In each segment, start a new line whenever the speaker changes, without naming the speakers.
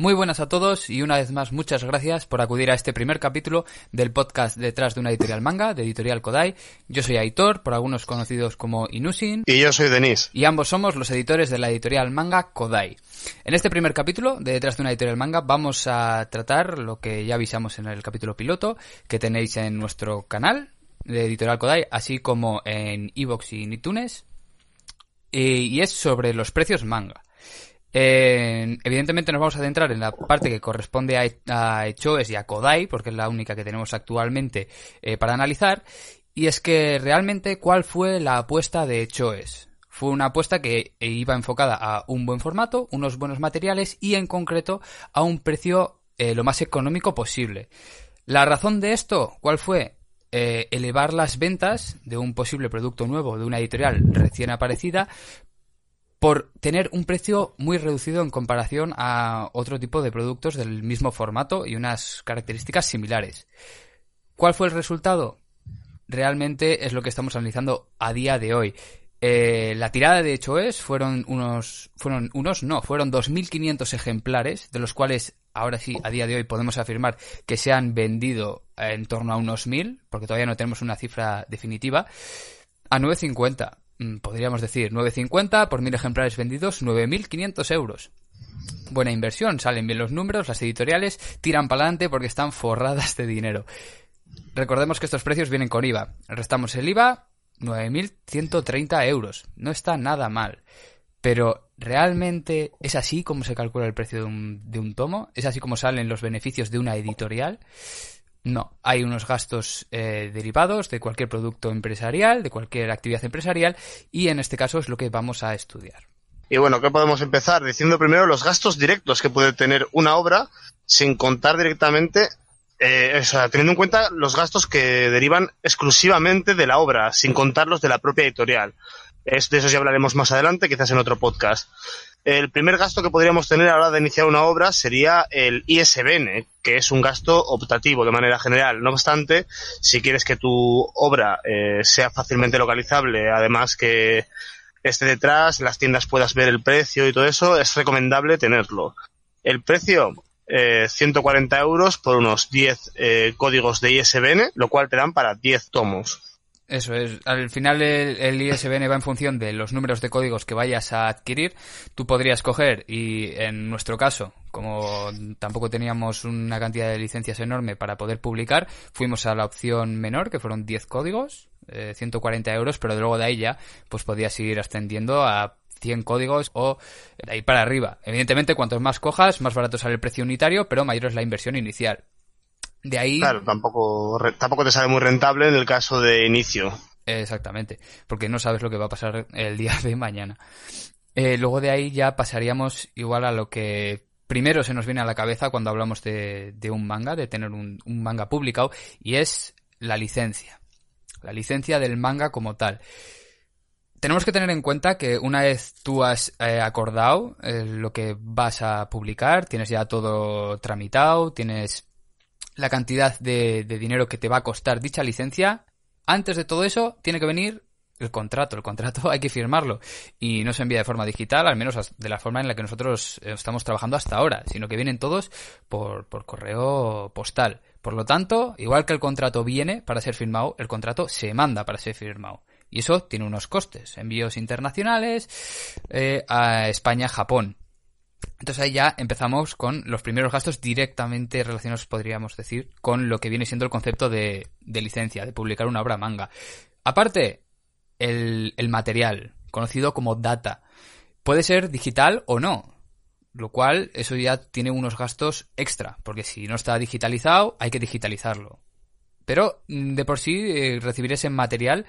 Muy buenas a todos y una vez más muchas gracias por acudir a este primer capítulo del podcast detrás de una editorial manga, de Editorial Kodai. Yo soy Aitor, por algunos conocidos como Inusin.
Y yo soy Denis.
Y ambos somos los editores de la editorial manga Kodai. En este primer capítulo de detrás de una editorial manga vamos a tratar lo que ya avisamos en el capítulo piloto que tenéis en nuestro canal de Editorial Kodai, así como en Evox y en iTunes. Y es sobre los precios manga. Eh, evidentemente nos vamos a centrar en la parte que corresponde a, Echoes y a Kodai, porque es la única que tenemos actualmente eh, para analizar. Y es que realmente, ¿cuál fue la apuesta de Echoes? Fue una apuesta que iba enfocada a un buen formato, unos buenos materiales y en concreto a un precio eh, lo más económico posible. La razón de esto, ¿cuál fue? Eh, elevar las ventas de un posible producto nuevo de una editorial recién aparecida por tener un precio muy reducido en comparación a otro tipo de productos del mismo formato y unas características similares. ¿Cuál fue el resultado? Realmente es lo que estamos analizando a día de hoy. Eh, la tirada de hecho es, fueron unos, fueron unos, no, fueron 2.500 ejemplares, de los cuales ahora sí, a día de hoy podemos afirmar que se han vendido en torno a unos 1.000, porque todavía no tenemos una cifra definitiva, a 9.50. Mm, podríamos decir 9.50 por 1.000 ejemplares vendidos, 9.500 euros. Buena inversión, salen bien los números, las editoriales tiran para adelante porque están forradas de dinero. Recordemos que estos precios vienen con IVA. Restamos el IVA, 9.130 euros. No está nada mal. Pero, ¿realmente es así como se calcula el precio de un, de un tomo? ¿Es así como salen los beneficios de una editorial? No, hay unos gastos eh, derivados de cualquier producto empresarial, de cualquier actividad empresarial, y en este caso es lo que vamos a estudiar.
Y bueno, ¿qué podemos empezar? Diciendo primero los gastos directos que puede tener una obra sin contar directamente, eh, o sea, teniendo en cuenta los gastos que derivan exclusivamente de la obra, sin contar los de la propia editorial. Es, de eso ya hablaremos más adelante, quizás en otro podcast. El primer gasto que podríamos tener a la hora de iniciar una obra sería el ISBN, que es un gasto optativo de manera general. No obstante, si quieres que tu obra eh, sea fácilmente localizable, además que esté detrás, las tiendas puedas ver el precio y todo eso, es recomendable tenerlo. El precio, eh, 140 euros por unos 10 eh, códigos de ISBN, lo cual te dan para 10 tomos.
Eso es. Al final el, el, ISBN va en función de los números de códigos que vayas a adquirir. Tú podrías coger y en nuestro caso, como tampoco teníamos una cantidad de licencias enorme para poder publicar, fuimos a la opción menor, que fueron 10 códigos, eh, 140 euros, pero luego de ahí ya pues podías ir ascendiendo a 100 códigos o de ahí para arriba. Evidentemente, cuantos más cojas, más barato sale el precio unitario, pero mayor es la inversión inicial. De ahí.
Claro, tampoco, tampoco te sale muy rentable en el caso de inicio.
Exactamente, porque no sabes lo que va a pasar el día de mañana. Eh, luego de ahí ya pasaríamos igual a lo que primero se nos viene a la cabeza cuando hablamos de, de un manga, de tener un, un, manga publicado, y es la licencia. La licencia del manga como tal. Tenemos que tener en cuenta que una vez tú has eh, acordado eh, lo que vas a publicar, tienes ya todo tramitado, tienes la cantidad de, de, dinero que te va a costar dicha licencia, antes de todo eso tiene que venir el contrato. El contrato hay que firmarlo y no se envía de forma digital, al menos de la forma en la que nosotros estamos trabajando hasta ahora, sino que vienen todos por, por correo postal. Por lo tanto, igual que el contrato viene para ser firmado, el contrato se manda para ser firmado. Y eso tiene unos costes, envíos internacionales eh, a España-Japón. Entonces ahí ya empezamos con los primeros gastos directamente relacionados, podríamos decir, con lo que viene siendo el concepto de, licencia, de publicar una obra manga. Aparte, el, material, conocido como data, puede ser digital o no. Lo cual, eso ya tiene unos gastos extra, porque si no está digitalizado, hay que digitalizarlo. Pero, de por sí, eh, recibir ese material,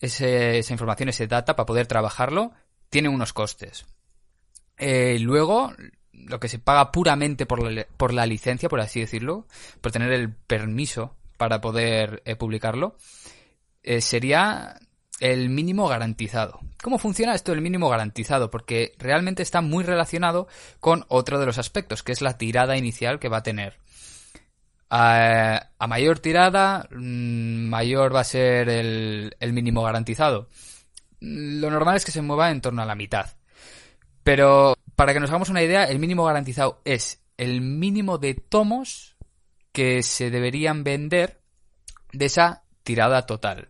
esa información, ese data, para poder trabajarlo, tiene unos costes. Eh, luego, lo que se paga puramente por la, por la licencia, por así decirlo, por tener el permiso para poder eh, publicarlo, eh, sería el mínimo garantizado. ¿Cómo funciona esto del mínimo garantizado? Porque realmente está muy relacionado con otro de los aspectos, que es la tirada inicial que va a tener. A, mayor tirada, mm, mayor va a ser el, el mínimo garantizado. Lo normal es que se mueva en torno a la mitad. Pero para que nos hagamos una idea, el mínimo garantizado es el mínimo de tomos que se deberían vender de esa tirada total.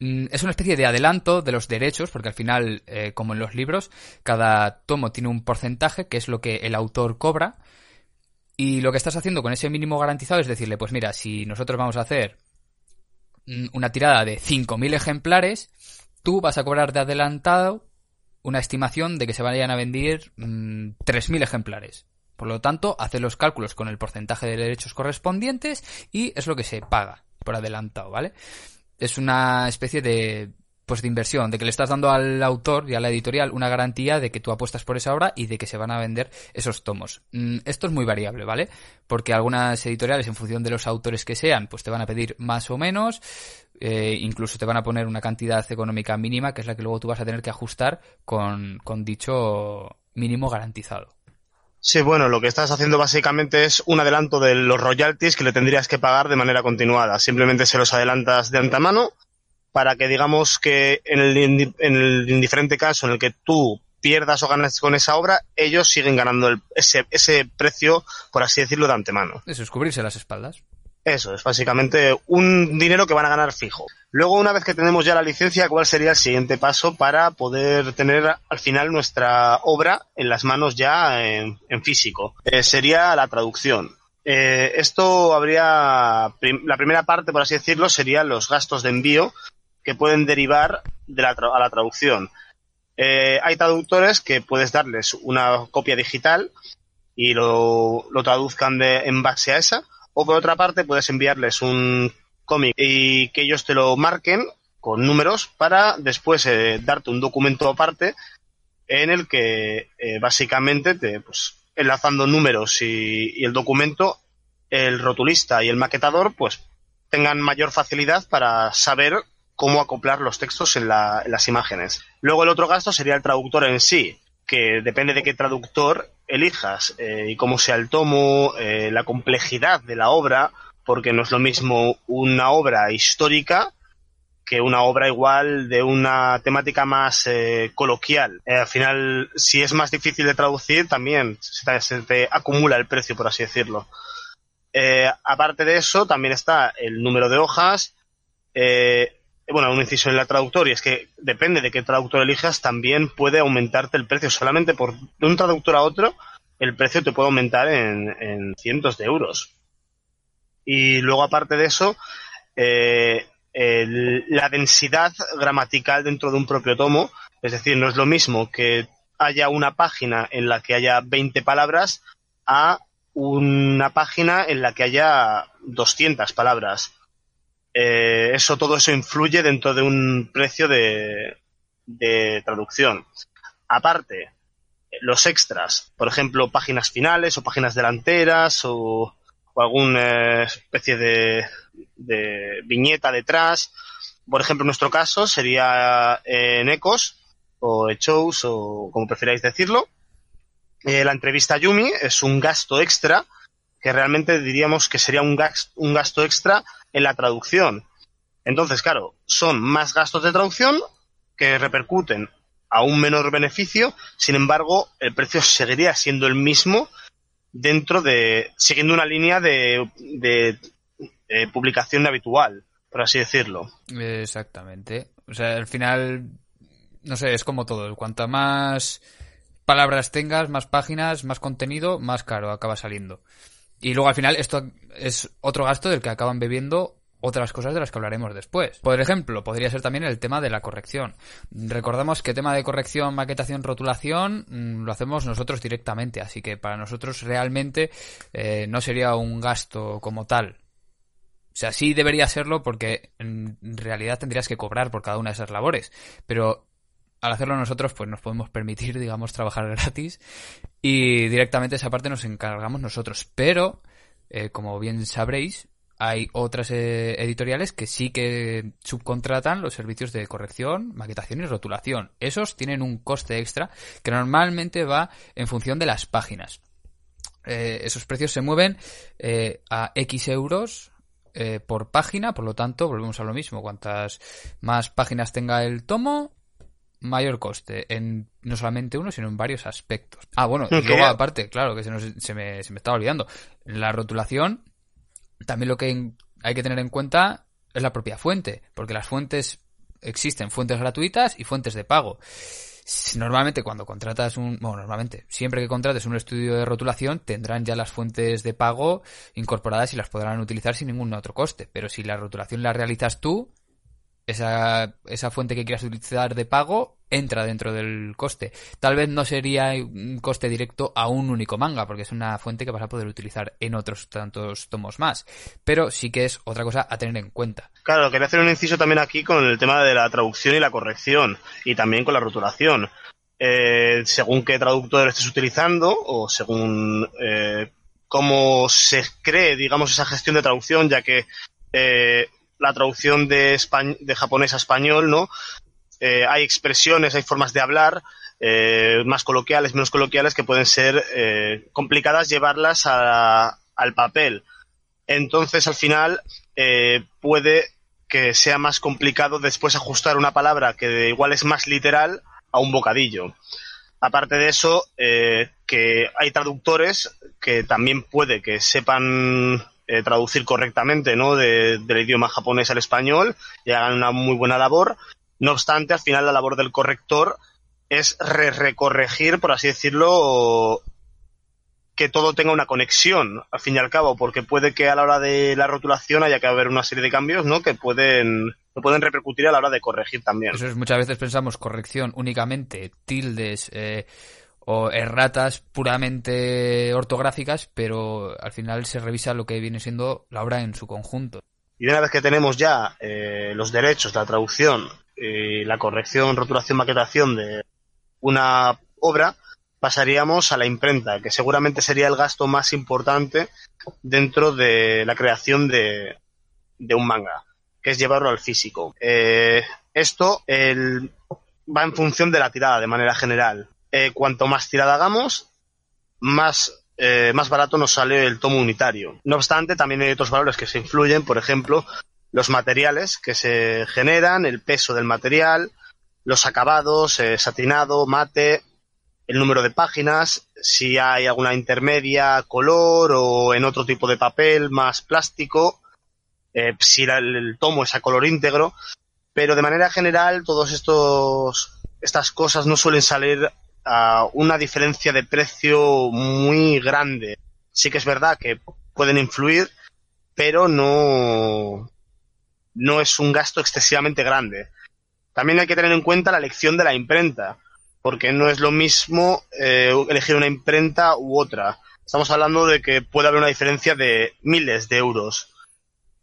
Mm, es una especie de adelanto de los derechos, porque al final, eh, como en los libros, cada tomo tiene un porcentaje, que es lo que el autor cobra, y lo que estás haciendo con ese mínimo garantizado es decirle, pues mira, si nosotros vamos a hacer mm, una tirada de 5.000 ejemplares, tú vas a cobrar de adelantado una estimación de que se vayan a vender 3.000 mm, ejemplares. Por lo tanto, hace los cálculos con el porcentaje de derechos correspondientes y es lo que se paga por adelantado, ¿vale? Es una especie de de inversión, de que le estás dando al autor y a la editorial una garantía de que tú apuestas por esa obra y de que se van a vender esos tomos. Mm, esto es muy variable, ¿vale? Porque algunas editoriales, en función de los autores que sean, pues te van a pedir más o menos, eh, incluso te van a poner una cantidad económica mínima, que es la que luego tú vas a tener que ajustar con, con dicho mínimo garantizado.
Sí, bueno, lo que estás haciendo básicamente es un adelanto de los royalties que le tendrías que pagar de manera continuada. Simplemente se los adelantas de antemano para que digamos que en el, en el indiferente caso en el que tú pierdas o ganas con esa obra, ellos siguen ganando ese, ese precio, por así decirlo, de antemano.
Eso es cubrirse las espaldas.
Eso es básicamente un dinero que van a ganar fijo. Luego, una vez que tenemos ya la licencia, ¿cuál sería el siguiente paso para poder tener al final nuestra obra en las manos ya en, físico? Eh, sería la traducción. Eh, esto habría, la primera parte, por así decirlo, serían los gastos de envío que pueden derivar de la a la traducción. Eh, hay traductores que puedes darles una copia digital y lo, lo traduzcan de, en base a esa o por otra parte, puedes enviarles un cómic y que ellos te lo marquen con números para después eh, darte un documento aparte en el que eh, básicamente te, pues, enlazando números y, el documento, el rotulista y el maquetador, pues tengan mayor facilidad para saber cómo acoplar los textos en, las imágenes. Luego el otro gasto sería el traductor en sí, que depende de qué traductor elijas eh, y cómo sea el tomo, eh, la complejidad de la obra, porque no es lo mismo una obra histórica que una obra igual de una temática más eh, coloquial. al final, si es más difícil de traducir, también se te, acumula el precio, por así decirlo. aparte de eso, también está el número de hojas, bueno, un inciso en la traductor, y es que depende de qué traductor elijas, también puede aumentarte el precio. Solamente por de un traductor a otro, el precio te puede aumentar en, cientos de euros. Y luego, aparte de eso, eh, la densidad gramatical dentro de un propio tomo, es decir, no es lo mismo que haya una página en la que haya 20 palabras a una página en la que haya 200 palabras eh, eso, todo eso influye dentro de un precio de, traducción. Aparte, los extras, por ejemplo, páginas finales o páginas delanteras o, alguna especie de, viñeta detrás. Por ejemplo, en nuestro caso sería en Ecos o Shows o como preferáis decirlo. Eh, la entrevista Yumi es un gasto extra que realmente diríamos que sería un un gasto extra en la traducción. Entonces, claro, son más gastos de traducción que repercuten a un menor beneficio, sin embargo, el precio seguiría siendo el mismo dentro de, siguiendo una línea de, de, publicación habitual, por así decirlo.
Exactamente. O sea, al final, no sé, es como todo. Cuanta más palabras tengas, más páginas, más contenido, más caro acaba saliendo. Y luego al final esto es otro gasto del que acaban bebiendo otras cosas de las que hablaremos después. Por ejemplo, podría ser también el tema de la corrección. Recordamos que tema de corrección, maquetación, rotulación mm, lo hacemos nosotros directamente, así que para nosotros realmente eh, no sería un gasto como tal. O sea, sí debería serlo porque en realidad tendrías que cobrar por cada una de esas labores, pero al hacerlo nosotros pues nos podemos permitir, digamos, trabajar gratis y directamente esa parte nos encargamos nosotros. Pero, eh, como bien sabréis, hay otras eh, editoriales que sí que subcontratan los servicios de corrección, maquetación y rotulación. Esos tienen un coste extra que normalmente va en función de las páginas. Eh, esos precios se mueven eh, a X euros por página, por lo tanto, volvemos a lo mismo. Cuantas más páginas tenga el tomo, mayor coste en no solamente uno, sino en varios aspectos. Ah, bueno, y luego aparte, claro, que se, se, me, se me estaba olvidando, la rotulación también lo que hay que tener en cuenta es la propia fuente, porque las fuentes existen fuentes gratuitas y fuentes de pago. Normalmente cuando contratas un, bueno, normalmente, siempre que contrates un estudio de rotulación tendrán ya las fuentes de pago incorporadas y las podrán utilizar sin ningún otro coste. Pero si la rotulación la realizas tú, esa, esa fuente que quieras utilizar de pago entra dentro del coste. Tal vez no sería un coste directo a un único manga, porque es una fuente que vas a poder utilizar en otros tantos tomos más. Pero sí que es otra cosa a tener en cuenta.
Claro, quería hacer un inciso también aquí con el tema de la traducción y la corrección, y también con la rotulación. Eh, según qué traductor estés utilizando, o según eh, cómo se cree, digamos, esa gestión de traducción, ya que eh, la traducción de, de japonés a español, ¿no? Eh, hay expresiones, hay formas de hablar eh, más coloquiales, menos coloquiales, que pueden ser eh, complicadas llevarlas al papel. Entonces, al final, puede que sea más complicado después ajustar una palabra que igual es más literal a un bocadillo. Aparte de eso, que hay traductores que también puede que sepan eh, traducir correctamente ¿no? del idioma japonés al español y hagan una muy buena labor. No obstante, al final la labor del corrector es recorregir, por así decirlo, que todo tenga una conexión, al fin y al cabo, porque puede que a la hora de la rotulación haya que haber una serie de cambios, ¿no? Que pueden, pueden repercutir a la hora de corregir también.
Eso es, muchas veces pensamos corrección únicamente, tildes, eh, o erratas puramente ortográficas, pero al final se revisa lo que viene siendo la obra en su conjunto.
Y una vez que tenemos ya eh, los derechos, la traducción, y la corrección, rotulación, maquetación de una obra, pasaríamos a la imprenta, que seguramente sería el gasto más importante dentro de la creación de, de un manga, que es llevarlo al físico. Eh, esto el, va en función de la tirada de manera general. Eh, cuanto más tirada hagamos, más, eh, más barato nos sale el tomo unitario. No obstante, también hay otros valores que se influyen, por ejemplo, los materiales que se generan, el peso del material, los acabados, eh, satinado, mate, el número de páginas, si hay alguna intermedia, color o en otro tipo de papel más plástico, si el tomo es a color íntegro, pero de manera general todos estos estas cosas no suelen salir a una diferencia de precio muy grande. Sí que es verdad que pueden influir, pero no, no es un gasto excesivamente grande. También hay que tener en cuenta la elección de la imprenta, porque no es lo mismo eh, elegir una imprenta u otra. Estamos hablando de que puede haber una diferencia de miles de euros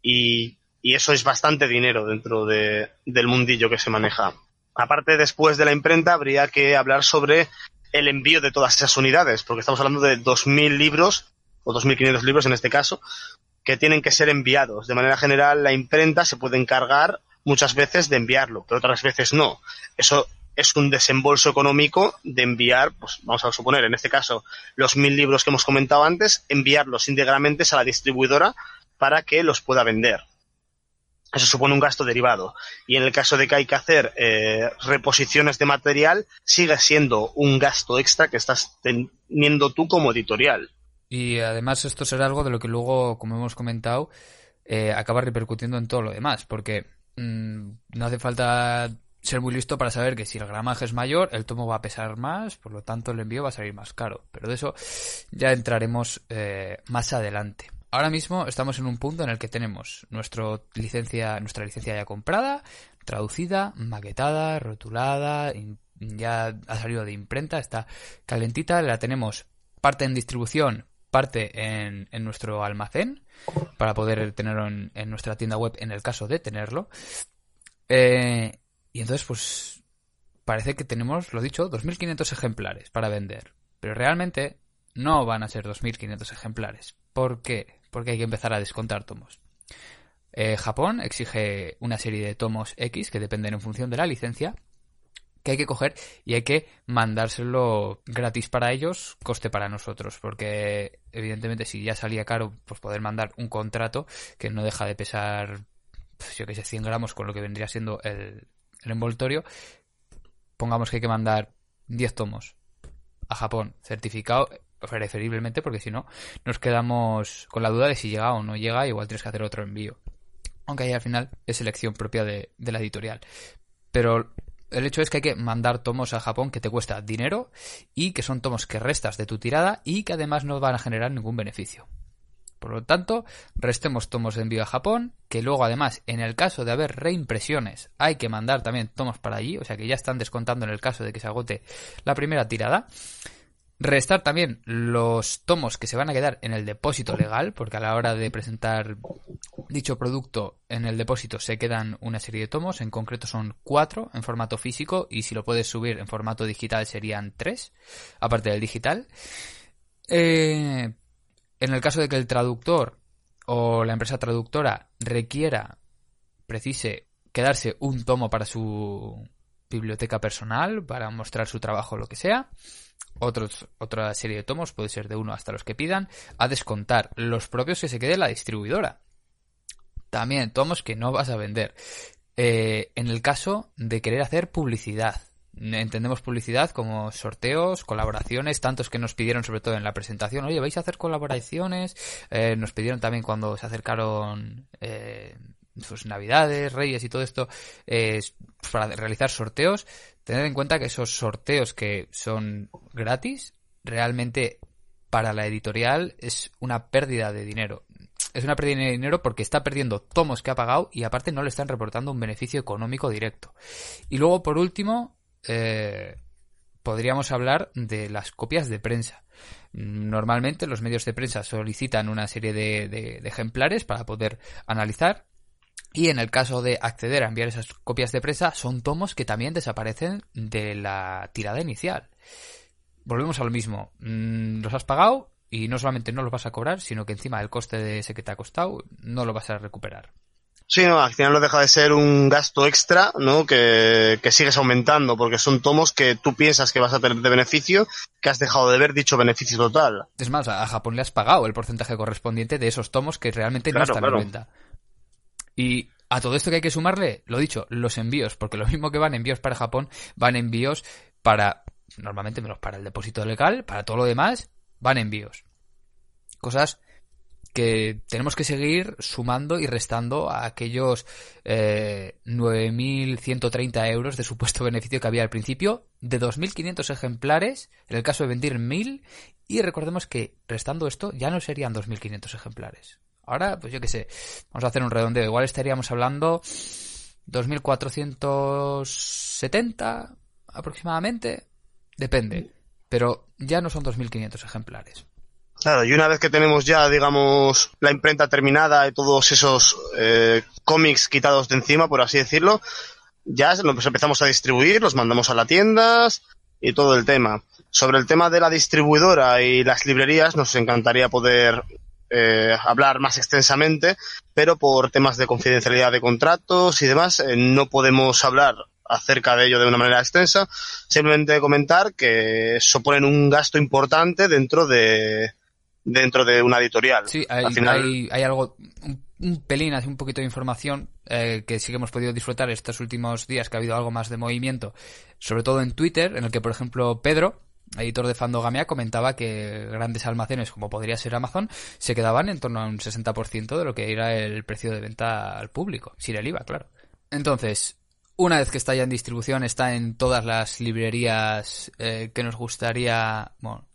y, y eso es bastante dinero dentro de, del mundillo que se maneja. Aparte, después de la imprenta, habría que hablar sobre el envío de todas esas unidades, porque estamos hablando de 2.000 libros, o 2.500 libros en este caso, que tienen que ser enviados. De manera general, la imprenta se puede encargar muchas veces de enviarlo, pero otras veces no. Eso es un desembolso económico de enviar, pues vamos a suponer, en este caso, los mil libros que hemos comentado antes, enviarlos íntegramente a la distribuidora para que los pueda vender eso supone un gasto derivado. Y en el caso de que hay que hacer eh, reposiciones de material, sigue siendo un gasto extra que estás teniendo tú como editorial.
Y además esto será algo de lo que luego, como hemos comentado, eh, acaba repercutiendo en todo lo demás, porque mm, no hace falta ser muy listo para saber que si el gramaje es mayor, el tomo va a pesar más, por lo tanto el envío va a salir más caro. Pero de eso ya entraremos eh, más adelante ahora mismo estamos en un punto en el que tenemos nuestro licencia, nuestra licencia ya comprada, traducida, maquetada, rotulada, ya ha salido de imprenta, está calentita, la tenemos parte en distribución, parte en, nuestro almacén, para poder tenerlo en, nuestra tienda web en el caso de tenerlo. Eh, y entonces, pues, parece que tenemos, lo dicho, 2.500 ejemplares para vender. Pero realmente no van a ser 2.500 ejemplares. ¿Por qué? Porque hay que empezar a descontar tomos. Eh, Japón exige una serie de tomos X que dependen en función de la licencia que hay que coger y hay que mandárselo gratis para ellos, coste para nosotros, porque evidentemente si ya salía caro, pues poder mandar un contrato que no deja de pesar, pues, yo que sé, 100 gramos con lo que vendría siendo el, envoltorio, pongamos que hay que mandar 10 tomos a Japón, certificado preferiblemente, porque si no, nos quedamos con la duda de si llega o no llega, igual tienes que hacer otro envío. Aunque ahí al final es elección propia de, de la editorial. Pero el hecho es que hay que mandar tomos a Japón que te cuesta dinero y que son tomos que restas de tu tirada y que además no van a generar ningún beneficio. Por lo tanto, restemos tomos de envío a Japón, que luego además, en el caso de haber reimpresiones, hay que mandar también tomos para allí, o sea que ya están descontando en el caso de que se agote la primera tirada. Restar también los tomos que se van a quedar en el depósito legal, porque a la hora de presentar dicho producto en el depósito se quedan una serie de tomos, en concreto son cuatro en formato físico y si lo puedes subir en formato digital serían tres, aparte del digital. Eh, en el caso de que el traductor o la empresa traductora requiera, precise, quedarse un tomo para su biblioteca personal, para mostrar su trabajo lo que sea, otros, otra serie de tomos, puede ser de uno hasta los que pidan, a descontar los propios que se quede la distribuidora. También tomos que no vas a vender. Eh, en el caso de querer hacer publicidad, entendemos publicidad como sorteos, colaboraciones, tantos que nos pidieron sobre todo en la presentación, oye, vais a hacer colaboraciones, eh, nos pidieron también cuando se acercaron eh, sus navidades, reyes y todo esto, para realizar sorteos, tener en cuenta que esos sorteos que son gratis, realmente para la editorial es una pérdida de dinero. Es una pérdida de dinero porque está perdiendo tomos que ha pagado y aparte no le están reportando un beneficio económico directo. Y luego, por último, eh, podríamos hablar de las copias de prensa. Normalmente los medios de prensa solicitan una serie de ejemplares para poder analizar y en el caso de acceder a enviar esas copias de prensa, son tomos que también desaparecen de la tirada inicial. Volvemos a lo mismo. Mm, los has pagado y no solamente no los vas a cobrar, sino que encima del coste de ese que te ha costado, no lo vas a recuperar.
Sí, no, al final no deja de ser un gasto extra, ¿no? Que, que, sigues aumentando, porque son tomos que tú piensas que vas a tener de beneficio, que has dejado de ver dicho beneficio total.
Es más, a Japón le has pagado el porcentaje correspondiente de esos tomos que realmente no están en venta. Y a todo esto que hay que sumarle, lo dicho, los envíos, porque lo mismo que van envíos para Japón, van envíos para, normalmente menos para el depósito legal, para todo lo demás, van envíos. Cosas que tenemos que seguir sumando y restando a aquellos eh, 9.130 euros de supuesto beneficio que había al principio, de 2.500 ejemplares, en el caso de vender 1.000, y recordemos que restando esto ya no serían 2.500 ejemplares, Ahora, pues yo qué sé, vamos a hacer un redondeo. Igual estaríamos hablando 2.470 aproximadamente. Depende. Pero ya no son 2.500 ejemplares.
Claro, y una vez que tenemos ya, digamos, la imprenta terminada y todos esos eh, cómics quitados de encima, por así decirlo, ya los empezamos a distribuir, los mandamos a las tiendas y todo el tema. Sobre el tema de la distribuidora y las librerías, nos encantaría poder eh, hablar más extensamente, pero por temas de confidencialidad de contratos y demás, eh, no podemos hablar acerca de ello de una manera extensa. Simplemente comentar que suponen un gasto importante dentro de dentro de una editorial.
Sí, hay, hay, algo, un, pelín, así un poquito de información eh, que sí que hemos podido disfrutar estos últimos días, que ha habido algo más de movimiento, sobre todo en Twitter, en el que, por ejemplo, Pedro, editor de Fandogamia, comentaba que grandes almacenes, como podría ser Amazon, se quedaban en torno a un 60% de lo que era el precio de venta al público, sin el IVA, claro. Entonces, una vez que está ya en distribución, está en todas las librerías eh, que nos gustaría, bueno,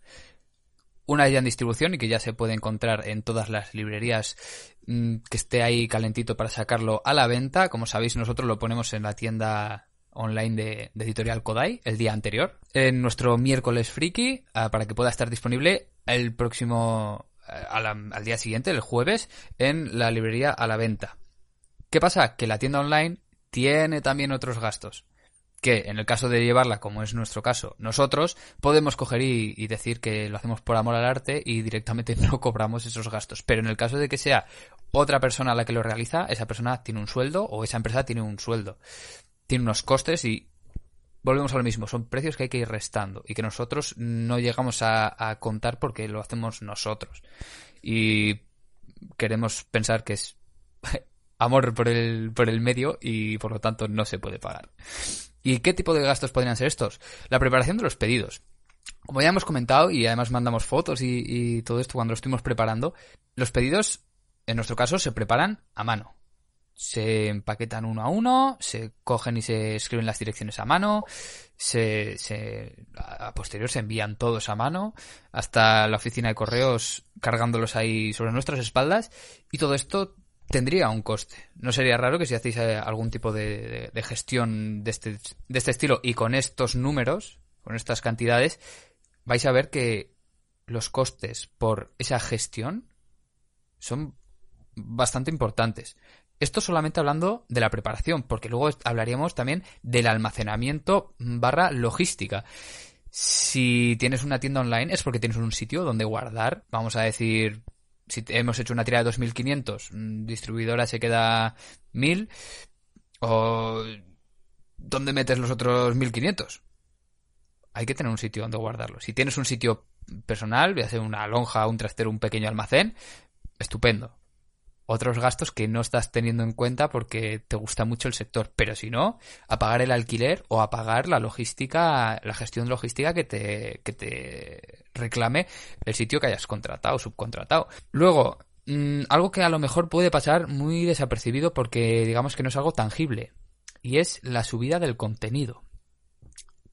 una vez ya en distribución y que ya se puede encontrar en todas las librerías mm, que esté ahí calentito para sacarlo a la venta. Como sabéis, nosotros lo ponemos en la tienda online de, Editorial Kodai el día anterior, en nuestro miércoles friki, ah, para que pueda estar disponible el próximo, eh, al día siguiente, el jueves, en la librería a la venta. ¿Qué pasa? Que la tienda online tiene también otros gastos que en el caso de llevarla, como es nuestro caso, nosotros podemos coger y, decir que lo hacemos por amor al arte y directamente no cobramos esos gastos. Pero en el caso de que sea otra persona la que lo realiza, esa persona tiene un sueldo o esa empresa tiene un sueldo. Tiene unos costes y volvemos a lo mismo, son precios que hay que ir restando y que nosotros no llegamos a, contar porque lo hacemos nosotros. Y queremos pensar que es amor por el, por el medio y por lo tanto no se puede pagar. ¿Y qué tipo de gastos podrían ser estos? La preparación de los pedidos. Como ya hemos comentado y además mandamos fotos y, y todo esto cuando lo estuvimos preparando, los pedidos en nuestro caso se preparan a mano se empaquetan uno a uno, se cogen y se escriben las direcciones a mano, se, se, a posterior se envían todos a mano hasta la oficina de correos cargándolos ahí sobre nuestras espaldas y todo esto tendría un coste. No sería raro que si hacéis eh, algún tipo de, de gestión de este, de este estilo y con estos números, con estas cantidades, vais a ver que los costes por esa gestión son bastante importantes. Esto solamente hablando de la preparación, porque luego hablaríamos también del almacenamiento barra logística. Si tienes una tienda online es porque tienes un sitio donde guardar, vamos a decir, si hemos hecho una tira de 2500, mm, distribuidora se queda 1000, o ¿dónde metes los otros 1500? Hay que tener un sitio donde guardarlo. Si tienes un sitio personal, a ser una lonja, un trastero, un pequeño almacén, estupendo otros gastos que no estás teniendo en cuenta porque te gusta mucho el sector. Pero si no, a pagar el alquiler o a pagar la logística, la gestión logística que te, que te reclame el sitio que hayas contratado, subcontratado. Luego, mm, algo que a lo mejor puede pasar muy desapercibido porque digamos que no es algo tangible. Y es la subida del contenido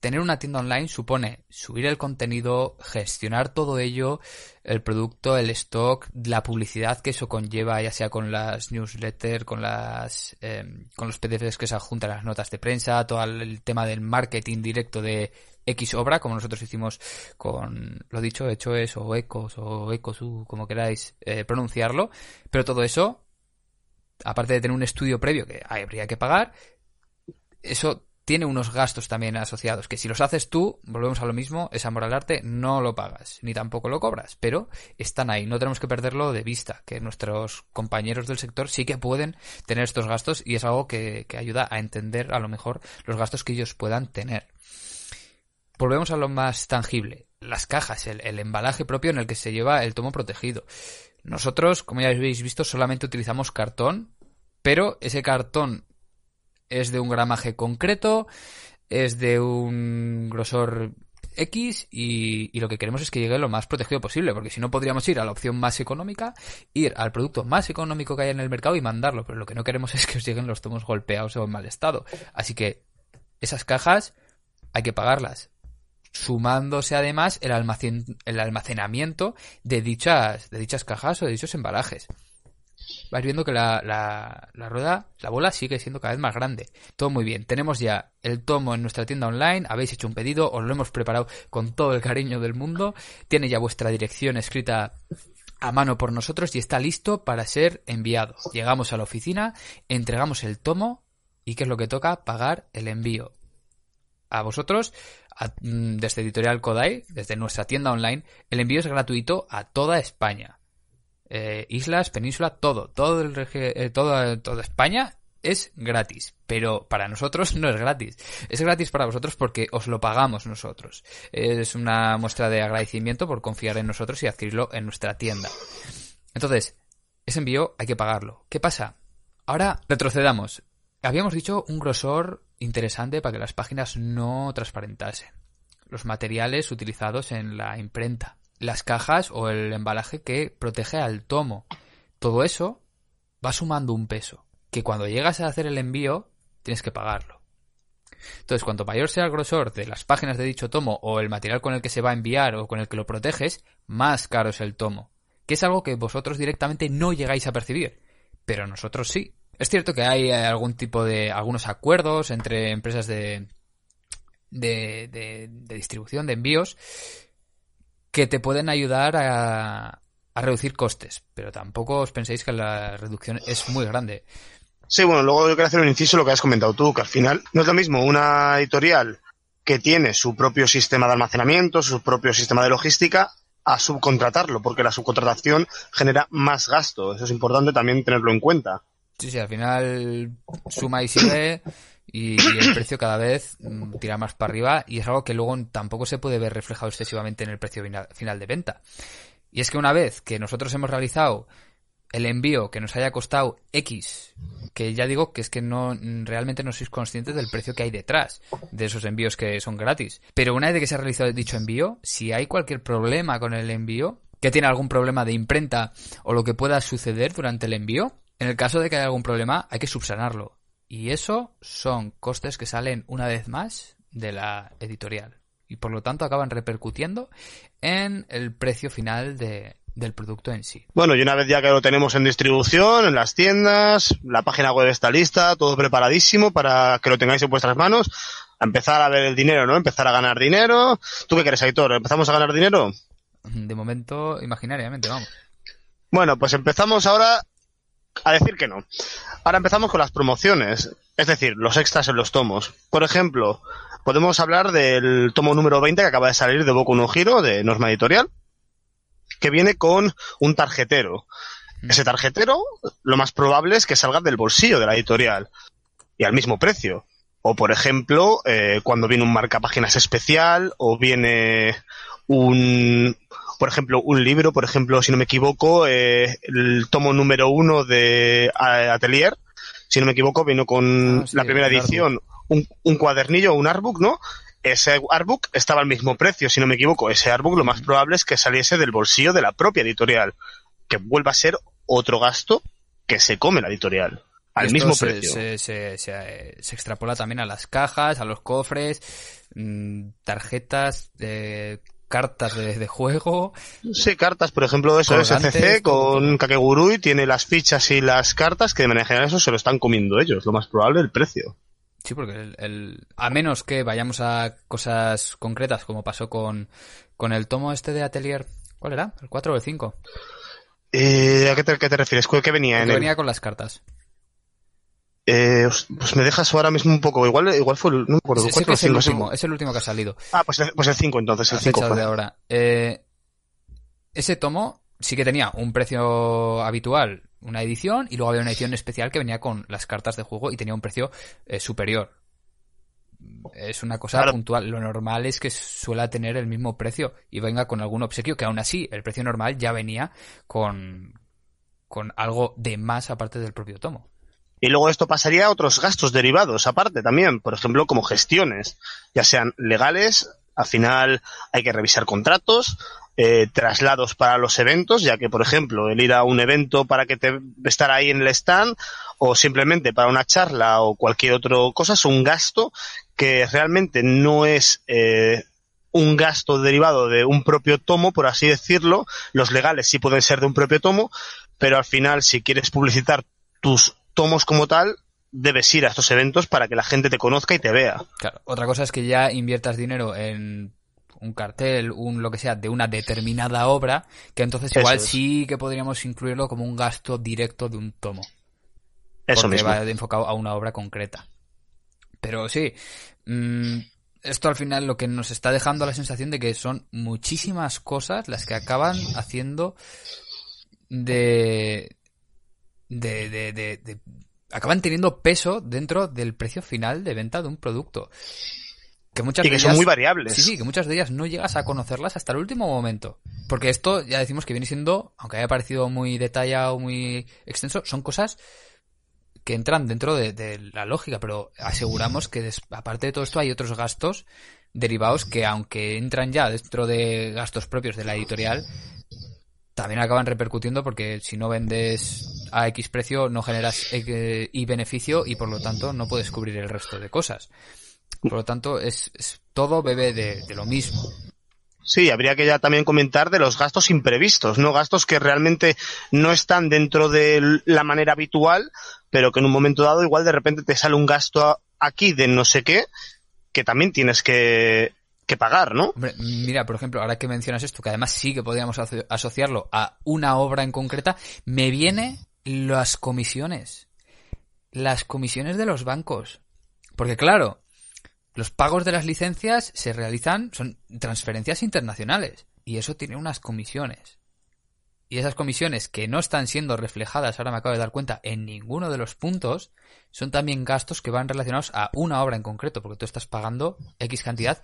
tener una tienda online supone subir el contenido, gestionar todo ello, el producto, el stock, la publicidad que eso conlleva, ya sea con las newsletters, con las, em, con los PDFs que se adjuntan a las notas de prensa, todo el tema del marketing directo de X obra, como nosotros hicimos con, lo dicho, hecho es, o ecos, o ecos, como queráis eh, pronunciarlo, pero todo eso, aparte de tener un estudio previo que habría que pagar, eso tiene unos gastos también asociados, que si los haces tú, volvemos a lo mismo, es amor al arte, no lo pagas, ni tampoco lo cobras, pero están ahí, no tenemos que perderlo de vista, que nuestros compañeros del sector sí que pueden tener estos gastos y es algo que, ayuda a entender a lo mejor los gastos que ellos puedan tener. Volvemos a lo más tangible, las cajas, el, el embalaje propio en el que se lleva el tomo protegido. Nosotros, como ya habéis visto, solamente utilizamos cartón, pero ese cartón es de un gramaje concreto, es de un grosor X y, lo que queremos es que llegue lo más protegido posible, porque si no podríamos ir a la opción más económica, ir al producto más económico que hay en el mercado y mandarlo, pero lo que no queremos es que os lleguen los tomos golpeados o en mal estado. Así que esas cajas hay que pagarlas, sumándose además el, el almacenamiento de dichas, de dichas cajas o de dichos embalajes vais viendo que la, la, rueda, la bola sigue siendo cada vez más grande. Todo muy bien. Tenemos ya el tomo en nuestra tienda online, habéis hecho un pedido, os lo hemos preparado con todo el cariño del mundo, tiene ya vuestra dirección escrita a mano por nosotros y está listo para ser enviado. Llegamos a la oficina, entregamos el tomo y ¿qué es lo que toca? Pagar el envío. A vosotros, mm, desde Editorial Kodai, desde nuestra tienda online, el envío es gratuito a toda España. Eh, islas, península, todo, todo el eh, todo, toda España es gratis, pero para nosotros no es gratis. Es gratis para vosotros porque os lo pagamos nosotros. Es una muestra de agradecimiento por confiar en nosotros y adquirirlo en nuestra tienda. Entonces, ese envío hay que pagarlo. ¿Qué pasa? Ahora retrocedamos. Habíamos dicho un grosor interesante para que las páginas no transparentasen. Los materiales utilizados en la imprenta las cajas o el embalaje que protege al tomo. Todo eso va sumando un peso, que cuando llegas a hacer el envío tienes que pagarlo. Entonces, cuanto mayor sea el grosor de las páginas de dicho tomo o el material con el que se va a enviar o con el que lo proteges, más caro es el tomo, que es algo que vosotros directamente no llegáis a percibir, pero nosotros sí. Es cierto que hay algún tipo de algunos acuerdos entre empresas de de, de distribución de envíos que te pueden ayudar a, reducir costes, pero tampoco os penséis que la reducción es muy grande.
Sí, bueno, luego yo quiero hacer un inciso lo que has comentado tú, que al final no es lo mismo una editorial que tiene su propio sistema de almacenamiento, su propio sistema de logística, a subcontratarlo, porque la subcontratación genera más gasto. Eso es importante también tenerlo en cuenta.
Sí, sí, al final suma y sigue y, el precio cada vez mm, tira más para arriba y es algo que luego tampoco se puede ver reflejado excesivamente en el precio final de venta. Y es que una vez que nosotros hemos realizado el envío que nos haya costado X, que ya digo que es que no realmente no sois conscientes del precio que hay detrás de esos envíos que son gratis. Pero una vez que se ha realizado dicho envío, si hay cualquier problema con el envío, que tiene algún problema de imprenta o lo que pueda suceder durante el envío, en el caso de que haya algún problema hay que subsanarlo. Y eso son costes que salen una vez más de la editorial. Y por lo tanto acaban repercutiendo en el precio final de, del producto en sí.
Bueno, y una vez ya que lo tenemos en distribución, en las tiendas, la página web está lista, todo preparadísimo para que lo tengáis en vuestras manos, a empezar a ver el dinero, ¿no? Empezar a ganar dinero. ¿Tú qué quieres, Aitor? ¿Empezamos a ganar dinero?
De momento, imaginariamente, vamos.
Bueno, pues empezamos ahora a decir que no. Ahora empezamos con las promociones, es decir, los extras en los tomos. Por ejemplo, podemos hablar del tomo número 20 que acaba de salir de Boku no Giro, de Norma Editorial que viene con un tarjetero. Mm. Ese tarjetero, lo más probable es que salga del bolsillo de la editorial y al mismo precio. O, por ejemplo, eh, cuando viene un marcapáginas especial o viene un, por ejemplo, un libro, por ejemplo, si no me equivoco, eh, el tomo número uno de Atelier, si no me equivoco, vino con ah, la primera edición, un, un, cuadernillo, un artbook, ¿no? ese artbook estaba al mismo precio, si no me equivoco. Ese artbook lo más probable es que saliese del bolsillo de la propia editorial, que vuelva a ser otro gasto que se come la editorial. Al mismo precio.
Se, extrapola también a las cajas, a los cofres, mm, tarjetas, de cartas de, juego.
Sí, cartas, por ejemplo, eso, SCC con Kakegurui tiene las fichas y las cartas que de manera general eso se lo están comiendo ellos, lo más probable el precio.
Sí, porque el, a menos que vayamos a cosas concretas, como pasó con, con el tomo este de Atelier, ¿cuál era? ¿El 4 o el 5?
Eh, ¿A qué te, qué te refieres? ¿Qué venía en
que venía con las cartas.
Eh, pues me dejas ahora mismo un poco. Igual, igual fue el, no me acuerdo,
es, el último, es el último que ha salido.
Ah, pues, pues el 5 entonces, el 5
de ahora. Eh, ese tomo sí que tenía un precio habitual una edición y luego había una edición especial que venía con las cartas de juego y tenía un precio eh, superior. Es una cosa puntual. Lo normal es que suele tener el mismo precio y venga con algún obsequio, que aún así el precio normal ya venía con, con algo de más aparte del propio tomo.
Y luego esto pasaría a otros gastos derivados aparte también, por ejemplo, como gestiones, ya sean legales, al final hay que revisar contratos, eh, traslados para los eventos, ya que, por ejemplo, el ir a un evento para que te estar ahí en el stand o simplemente para una charla o cualquier otra cosa es un gasto que realmente no es eh, un gasto derivado de un propio tomo, por así decirlo. Los legales sí pueden ser de un propio tomo, pero al final, si quieres publicitar tus tomos como tal, debes ir a estos eventos para que la gente te conozca y te vea.
Claro, otra cosa es que ya inviertas dinero en un cartel, un lo que sea, de una determinada obra, que entonces igual sí que podríamos incluirlo como un gasto directo de un tomo.
Eso
porque va enfocado a una obra concreta. Pero sí, mm, esto al final lo que nos está dejando la sensación de que son muchísimas cosas las que acaban haciendo de, de, de, de acaban teniendo peso dentro del precio final de venta de un producto
que muchas y que son muy variables.
Sí, sí, que muchas de ellas no llegas a conocerlas hasta el último momento. Porque esto ya decimos que viene siendo, aunque haya parecido muy detallado, muy extenso, son cosas que entran dentro de, la lógica, pero aseguramos que aparte de todo esto hay otros gastos derivados que aunque entran ya dentro de gastos propios de la editorial, también acaban repercutiendo porque si no vendes a X precio no generas y beneficio y por lo tanto no puedes cubrir el resto de cosas. Por lo tanto, es, todo bebe de, lo mismo.
Sí, habría que ya también comentar de los gastos imprevistos, ¿no? Gastos que realmente no están dentro de la manera habitual, pero que en un momento dado igual de repente te sale un gasto aquí de no sé qué, que también tienes que, que pagar, ¿no?
mira, por ejemplo, ahora que mencionas esto, que además sí que podríamos asociarlo a una obra en concreta, me viene las comisiones las comisiones de los bancos. Porque claro, los pagos de las licencias se realizan, son transferencias internacionales. Y eso tiene unas comisiones. Y esas comisiones que no están siendo reflejadas, ahora me acabo de dar cuenta, en ninguno de los puntos, son también gastos que van relacionados a una obra en concreto, porque tú estás pagando X cantidad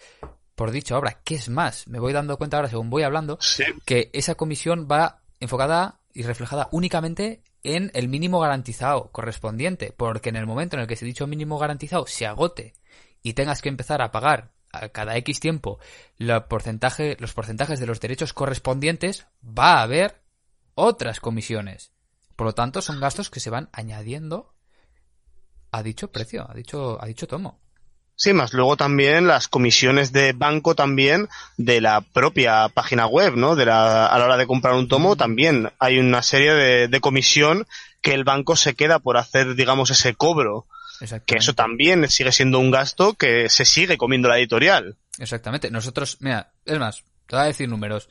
por dicha obra. ¿Qué es más? Me voy dando cuenta ahora, según voy hablando, que esa comisión va enfocada y reflejada únicamente en el mínimo garantizado correspondiente, porque en el momento en el que ese dicho mínimo garantizado se agote y tengas que empezar a pagar a cada X tiempo porcentaje, los porcentajes de los derechos correspondientes, va a haber otras comisiones. Por lo tanto, son gastos que se van añadiendo a dicho precio, a dicho, a dicho tomo.
Sí, más luego también las comisiones de banco también de la propia página web, ¿no? De la, a la hora de comprar un tomo también hay una serie de, de comisión que el banco se queda por hacer, digamos, ese cobro. Que eso también sigue siendo un gasto que se sigue comiendo la editorial.
Exactamente. Nosotros, mira, es más, te voy a decir números.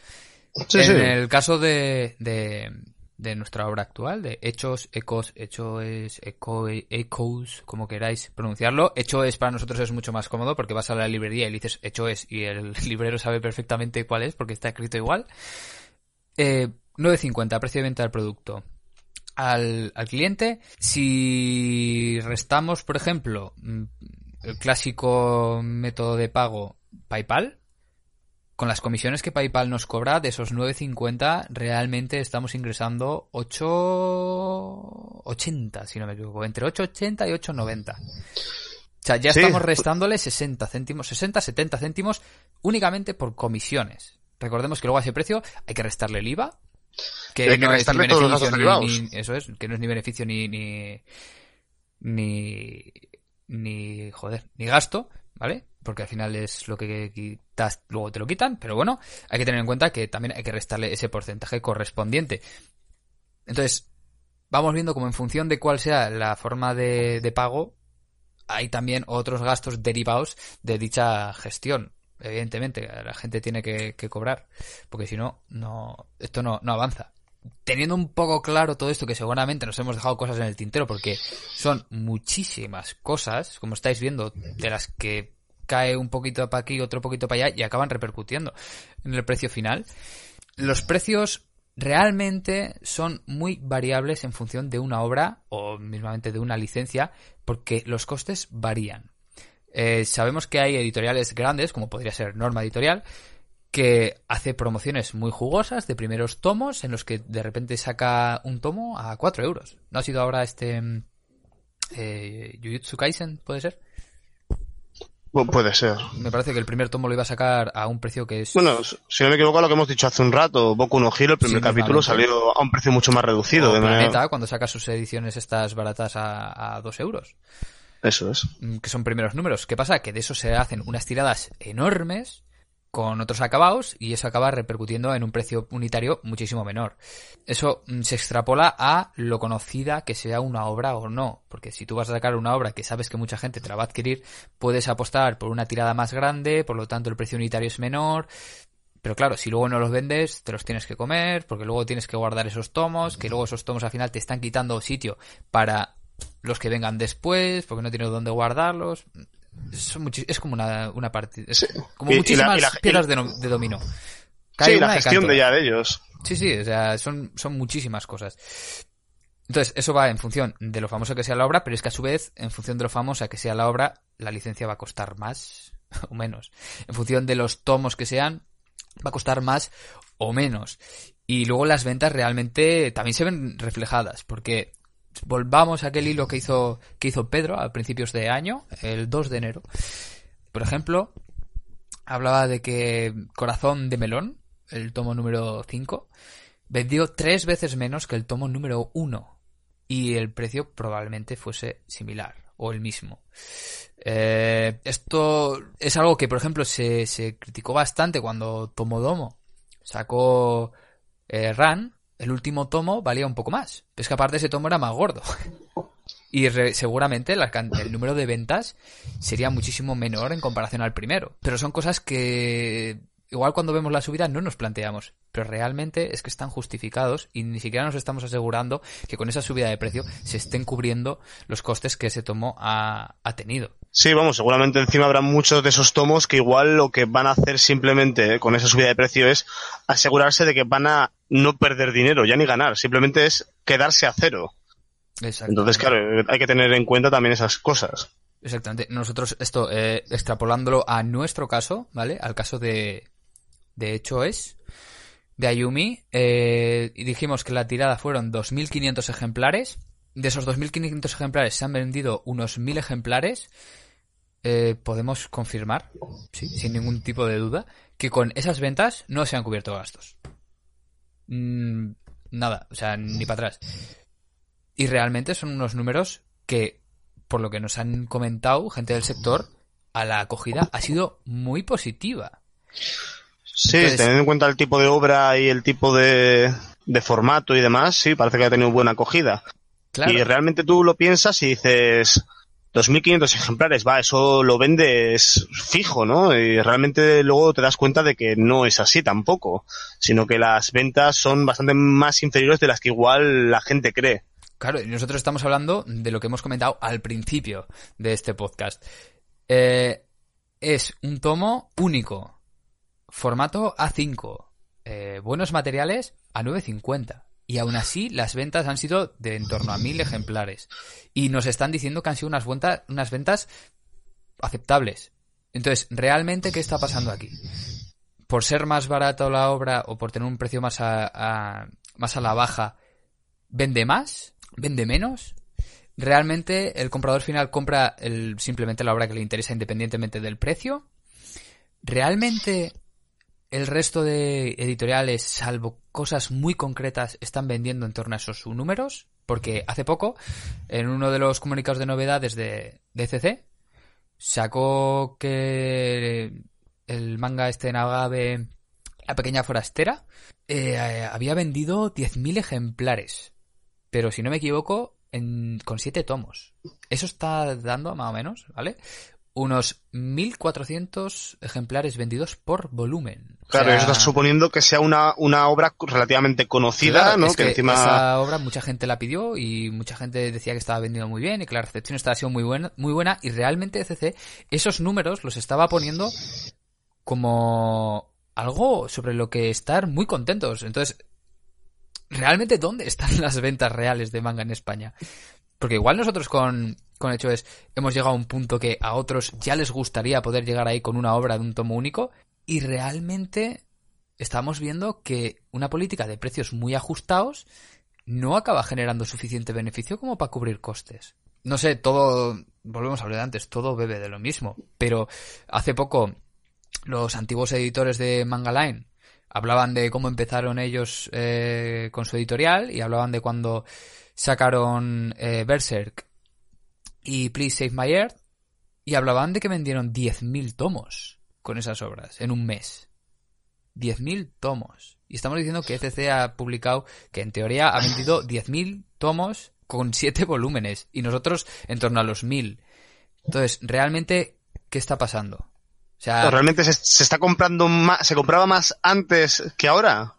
en el caso de, de nuestra obra actual, de Hechos, Ecos, Hecho es, Eco, Ecos, como queráis pronunciarlo. Hecho es para nosotros es mucho más cómodo porque vas a la librería y le dices Hecho es y el librero sabe perfectamente cuál es porque está escrito igual. Eh, 9.50, precio de venta del producto. Al, al cliente, si restamos, por ejemplo, mm, el clásico método de pago PayPal, con las comisiones que PayPal nos cobra, de esos 9.50, realmente estamos ingresando 8.80, si no me equivoco, entre 8.80 y 8.90. O sea, ya estamos restándole 60 céntimos, 60, 70 céntimos únicamente por comisiones. Recordemos que luego a ese precio hay que restarle el IVA, que, no es ni beneficio ni, eso es, que no es ni beneficio ni, ni ni ni joder, ni gasto, ¿vale? Porque al final es lo que quitas, luego te lo quitan, pero bueno, hay que tener en cuenta que también hay que restarle ese porcentaje correspondiente. Entonces, vamos viendo como en función de cuál sea la forma de, pago, hay también otros gastos derivados de dicha gestión. Evidentemente, la gente tiene que, cobrar, porque si no, no, esto no, no avanza teniendo un poco claro todo esto, que seguramente nos hemos dejado cosas en el tintero, porque son muchísimas cosas, como estáis viendo, de las que cae un poquito para aquí, otro poquito para allá y acaban repercutiendo en el precio final. Los precios realmente son muy variables en función de una obra o mismamente de una licencia porque los costes varían. Eh, sabemos que hay editoriales grandes, como podría ser Norma Editorial, que hace promociones muy jugosas de primeros tomos en los que de repente saca un tomo a 4 euros. ¿No ha sido ahora este eh, Jujutsu Kaisen, puede ser?
Puede ser.
Me parece que el primer tomo lo iba a sacar a un precio que es...
Bueno, si no me equivoco lo que hemos dicho hace un rato, Boku no Hero, el primer capítulo salió a un precio mucho más reducido.
de Planeta, cuando saca sus ediciones estas baratas a, a dos euros.
Eso es.
Mm, que son primeros números. ¿Qué pasa? Que de eso se hacen unas tiradas enormes con otros acabados y eso acaba repercutiendo en un precio unitario muchísimo menor. Eso mm, se extrapola a lo conocida que sea una obra o no, porque si tú vas a sacar una obra que sabes que mucha gente te la va a adquirir, puedes apostar por una tirada más grande, por lo tanto el precio unitario es menor, pero claro, si luego no los vendes, te los tienes que comer, porque luego tienes que guardar esos tomos, que luego esos tomos al final te están quitando sitio para los que vengan después, porque no tienes dónde guardarlos es como una, una partida. Como muchísimas piedras de, de, dominó.
sí, la gestión de ya de ellos.
Sí, sí, o sea, son, son muchísimas cosas. Entonces, eso va en función de lo famosa que sea la obra, pero es que a su vez, en función de lo famosa que sea la obra, la licencia va a costar más o menos. En función de los tomos que sean, va a costar más o menos. Y luego las ventas realmente también se ven reflejadas, porque volvamos a aquel hilo que hizo, que hizo Pedro a principios de año, el 2 de enero. Por ejemplo, hablaba de que Corazón de Melón, el tomo número 5, vendió tres veces menos que el tomo número 1. Y el precio probablemente fuese similar o el mismo. Eh, esto es algo que, por ejemplo, se, se criticó bastante cuando Tomodomo sacó eh, Ran, el último tomo valía un poco más. es que aparte ese tomo era más gordo. Y seguramente el número de ventas sería muchísimo menor en comparación al primero. Pero son cosas que igual cuando vemos la subida no nos planteamos, pero realmente es que están justificados y ni siquiera nos estamos asegurando que con esa subida de precio se estén cubriendo los costes que ese tomo ha, ha tenido.
Sí, vamos, seguramente encima habrá muchos de esos tomos que igual lo que van a hacer simplemente con esa subida de precio es asegurarse de que van a no perder dinero, ya ni ganar, simplemente es quedarse a cero. Entonces, claro, hay que tener en cuenta también esas cosas.
Exactamente. Nosotros, esto, eh, extrapolándolo a nuestro caso, ¿vale? Al caso de, de hecho es, de Ayumi, eh, y dijimos que la tirada fueron 2.500 ejemplares. De esos 2.500 ejemplares se han vendido unos 1.000 ejemplares. Eh, podemos confirmar, sí, sin ningún tipo de duda, que con esas ventas no se han cubierto gastos. Mm, nada, o sea, ni para atrás. Y realmente son unos números que, por lo que nos han comentado gente del sector, a la acogida ha sido muy positiva.
Sí, teniendo en cuenta el tipo de obra y el tipo de, formato y demás, sí, parece que ha tenido buena acogida. Y realmente tú lo piensas y dices, 2.500 ejemplares, va, eso lo vendes fijo, ¿no? Y realmente luego te das cuenta de que no es así tampoco, sino que las ventas son bastante más inferiores de las que igual la gente cree.
Claro, y nosotros estamos hablando de lo que hemos comentado al principio de este podcast. Eh, es un tomo único, Formato A5. Eh, buenos materiales a 9.50. Y aún así, las ventas han sido de en torno a 1.000 ejemplares. Y nos están diciendo que han sido unas, unas ventas aceptables. Entonces, ¿realmente qué está pasando aquí? ¿Por ser más barato la obra o por tener un precio más a, más a la baja, vende más? ¿Vende menos? ¿Realmente el comprador final compra simplemente la obra que le interesa independientemente del precio? ¿Realmente el resto de editoriales, salvo cosas muy concretas, están vendiendo en torno a esos números. Porque hace poco, en uno de los comunicados de novedades de, de sacó que el manga este Nagabe, La Pequeña Forastera, eh, había vendido 10.000 ejemplares. Pero si no me equivoco, en, con 7 tomos. Eso está dando, más o menos, ¿vale? Unos 1.400 ejemplares vendidos por volumen.
Claro, eso está suponiendo que sea una, una obra relativamente conocida, ¿no?
que, encima... esa obra mucha gente la pidió y mucha gente decía que estaba vendiendo muy bien y que la recepción estaba siendo muy buena, muy buena y realmente ECC esos números los estaba poniendo como algo sobre lo que estar muy contentos. Entonces, ¿realmente dónde están las ventas reales de manga en España? Porque igual nosotros con con hecho es, hemos llegado a un punto que a otros ya les gustaría poder llegar ahí con una obra de un tomo único y realmente estamos viendo que una política de precios muy ajustados no acaba generando suficiente beneficio como para cubrir costes. No sé, todo, volvemos a hablar de antes, todo bebe de lo mismo, pero hace poco los antiguos editores de Manga Line hablaban de cómo empezaron ellos eh, con su editorial y hablaban de cuando sacaron eh, Berserk y Please Save My Earth y hablaban de que vendieron 10.000 tomos con esas obras en un mes. 10.000 tomos. Y estamos diciendo que ECC ha publicado que en teoría ha vendido 10.000 tomos con 7 volúmenes y nosotros en torno a los 1.000. Entonces, realmente, ¿qué está pasando?
O sea, ¿Realmente se, se, está comprando más, se compraba más antes que ahora?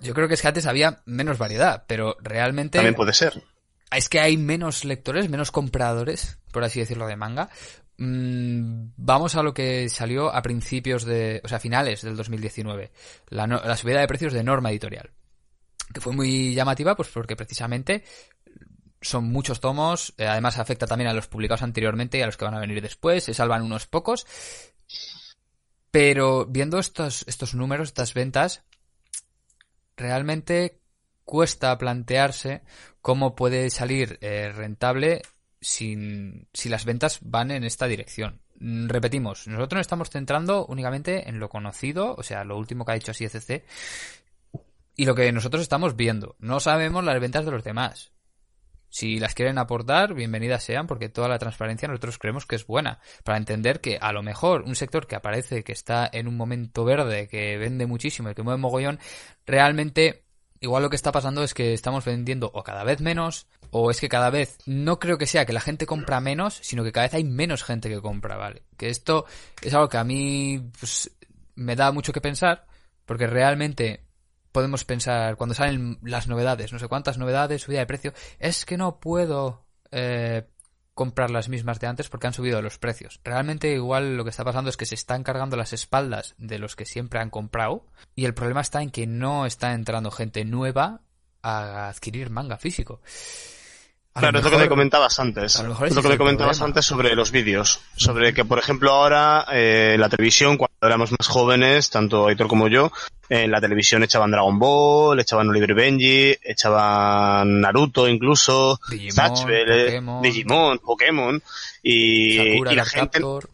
Yo creo que es que antes había menos variedad, pero realmente...
También puede ser
es que hay menos lectores, menos compradores, por así decirlo, de manga. Mm, vamos a lo que salió a principios de, o sea, finales del 2019, la, la subida de precios de Norma Editorial, que fue muy llamativa, pues porque precisamente son muchos tomos, eh, además afecta también a los publicados anteriormente y a los que van a venir después, se salvan unos pocos, pero viendo estos, estos números, estas ventas, realmente cuesta plantearse cómo puede salir eh, rentable sin, si las ventas van en esta dirección. Mm, repetimos, nosotros nos estamos centrando únicamente en lo conocido, o sea, lo último que ha dicho así ECC, y lo que nosotros estamos viendo. No sabemos las ventas de los demás. Si las quieren aportar, bienvenidas sean, porque toda la transparencia nosotros creemos que es buena. Para entender que a lo mejor un sector que aparece, que está en un momento verde, que vende muchísimo y que mueve mogollón, realmente igual lo que está pasando es que estamos vendiendo o cada vez menos, o es que cada vez no creo que sea que la gente compra menos, sino que cada vez hay menos gente que compra, ¿vale? Que esto es algo que a mí pues, me da mucho que pensar, porque realmente podemos pensar, cuando salen las novedades, no sé cuántas novedades, subida de precio, es que no puedo eh, comprar las mismas de antes porque han subido los precios. Realmente igual lo que está pasando es que se están cargando las espaldas de los que siempre han comprado y el problema está en que no está entrando gente nueva a adquirir manga físico.
Claro, es lo que me comentabas antes.
a lo
es
mejor
lo que
el
comentabas
problema.
antes sobre los vídeos. Sobre que, por ejemplo, ahora eh, la televisión, cuando éramos más jóvenes, tanto Aitor como yo, en la televisión echaban Dragon Ball, echaban Oliver Benji, echaban Naruto incluso,
Digimon,
Zatch Bell,
Pokémon.
Digimon, Pokémon, y,
Sakura
y la gente,
Captor,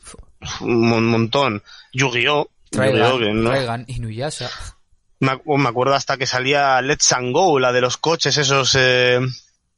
un mon- montón. Yu-Gi-Oh!
Traigan,
no-
Inuyasha.
me acuerdo hasta que salía Let's and Go, la de los coches esos... Eh,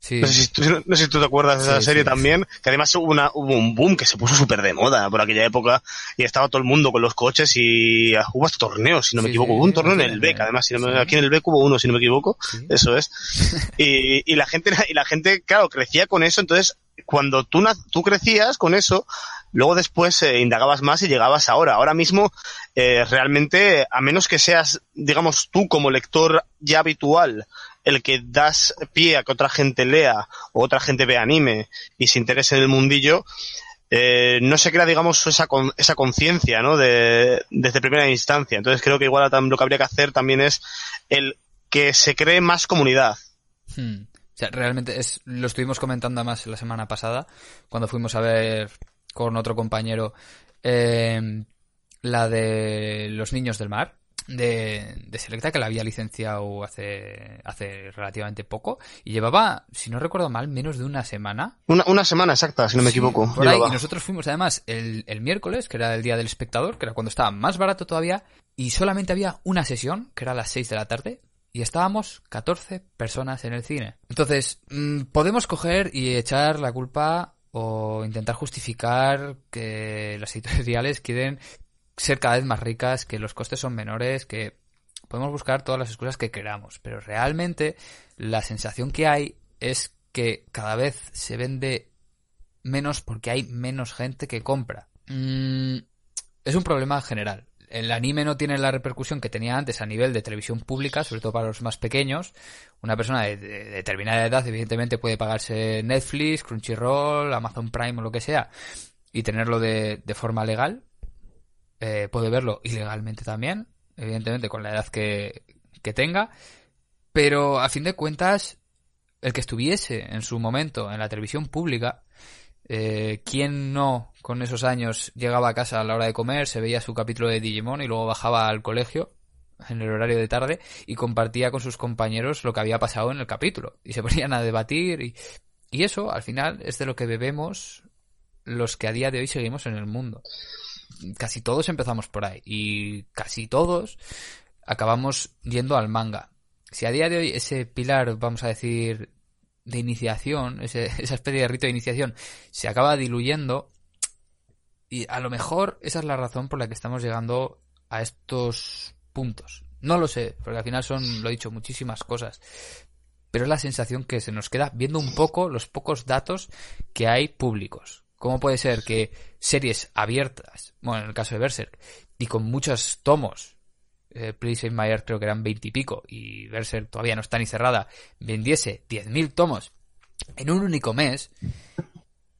Sí,
no, sé si, tú- no sé si tú te acuerdas de esa serie
sí.
también, que además hubo, una, hubo un boom que se puso súper de moda por aquella época y estaba todo el mundo con los coches y ah, hubo hasta torneos, si no me equivoco. hubo un torneo en el. BEC, además, si no me- aquí en el BEC hubo uno, si no me equivoco. Eso es. Y, y la gente, y la gente, claro, crecía con eso, entonces cuando tú, tú crecías con eso, luego después eh, indagabas más y llegabas ahora. Ahora mismo, eh, realmente, a menos que seas, digamos, tú como lector ya habitual, el que das pie a que otra gente lea o otra gente vea anime y se interese en el mundillo, eh, no se crea, digamos, esa, con- esa conciencia, ¿no? De, desde primera instancia. Entonces creo que igual lo que habría que hacer también es el que se cree más comunidad.
Hmm. O sea, realmente es, lo estuvimos comentando más la semana pasada, cuando fuimos a ver con otro compañero eh, la de los niños del mar de, de Selecta, que la había licenciado hace, hace relativamente poco, y llevaba, si no recuerdo mal, menos de una semana.
Una, una semana exacta, si no me
Sí,
equivoco.
por ahí. Y nosotros fuimos además el, el miércoles, que era el día del espectador, que era cuando estaba más barato todavía, y solamente había una sesión, que era a las 6 de la tarde, y estábamos 14 personas en el cine. Entonces, mm, podemos coger y echar la culpa o intentar justificar que las editoriales quieren ser cada vez más ricas, que los costes son menores, que podemos buscar todas las excusas que queramos, pero realmente la sensación que hay es que cada vez se vende menos porque hay menos gente que compra. Mm, es un problema general. El anime no tiene la repercusión que tenía antes a nivel de televisión pública, sobre todo para los más pequeños. Una persona de, de determinada edad, evidentemente, puede pagarse Netflix, Crunchyroll, Amazon Prime o lo que sea y tenerlo de, de forma legal. Eh, puede verlo ilegalmente también, evidentemente, con la edad que, que tenga. Pero a fin de cuentas, el que estuviese en su momento en la televisión pública, eh, ¿quién no con esos años llegaba a casa a la hora de comer, se veía su capítulo de Digimon y luego bajaba al colegio en el horario de tarde y compartía con sus compañeros lo que había pasado en el capítulo y se ponían a debatir y, y eso al final es de lo que bebemos los que a día de hoy seguimos en el mundo. Casi todos empezamos por ahí y casi todos acabamos yendo al manga. Si a día de hoy ese pilar, vamos a decir, de iniciación, ese, esa especie de rito de iniciación, se acaba diluyendo, y a lo mejor esa es la razón por la que estamos llegando a estos puntos. No lo sé, porque al final son, lo he dicho, muchísimas cosas. Pero es la sensación que se nos queda viendo un poco los pocos datos que hay públicos. ¿Cómo puede ser que series abiertas, bueno, en el caso de Berserk, y con muchos tomos, eh, Please creo que eran 20 y y Berserk todavía no está ni cerrada, vendiese 10.000 tomos en un único mes,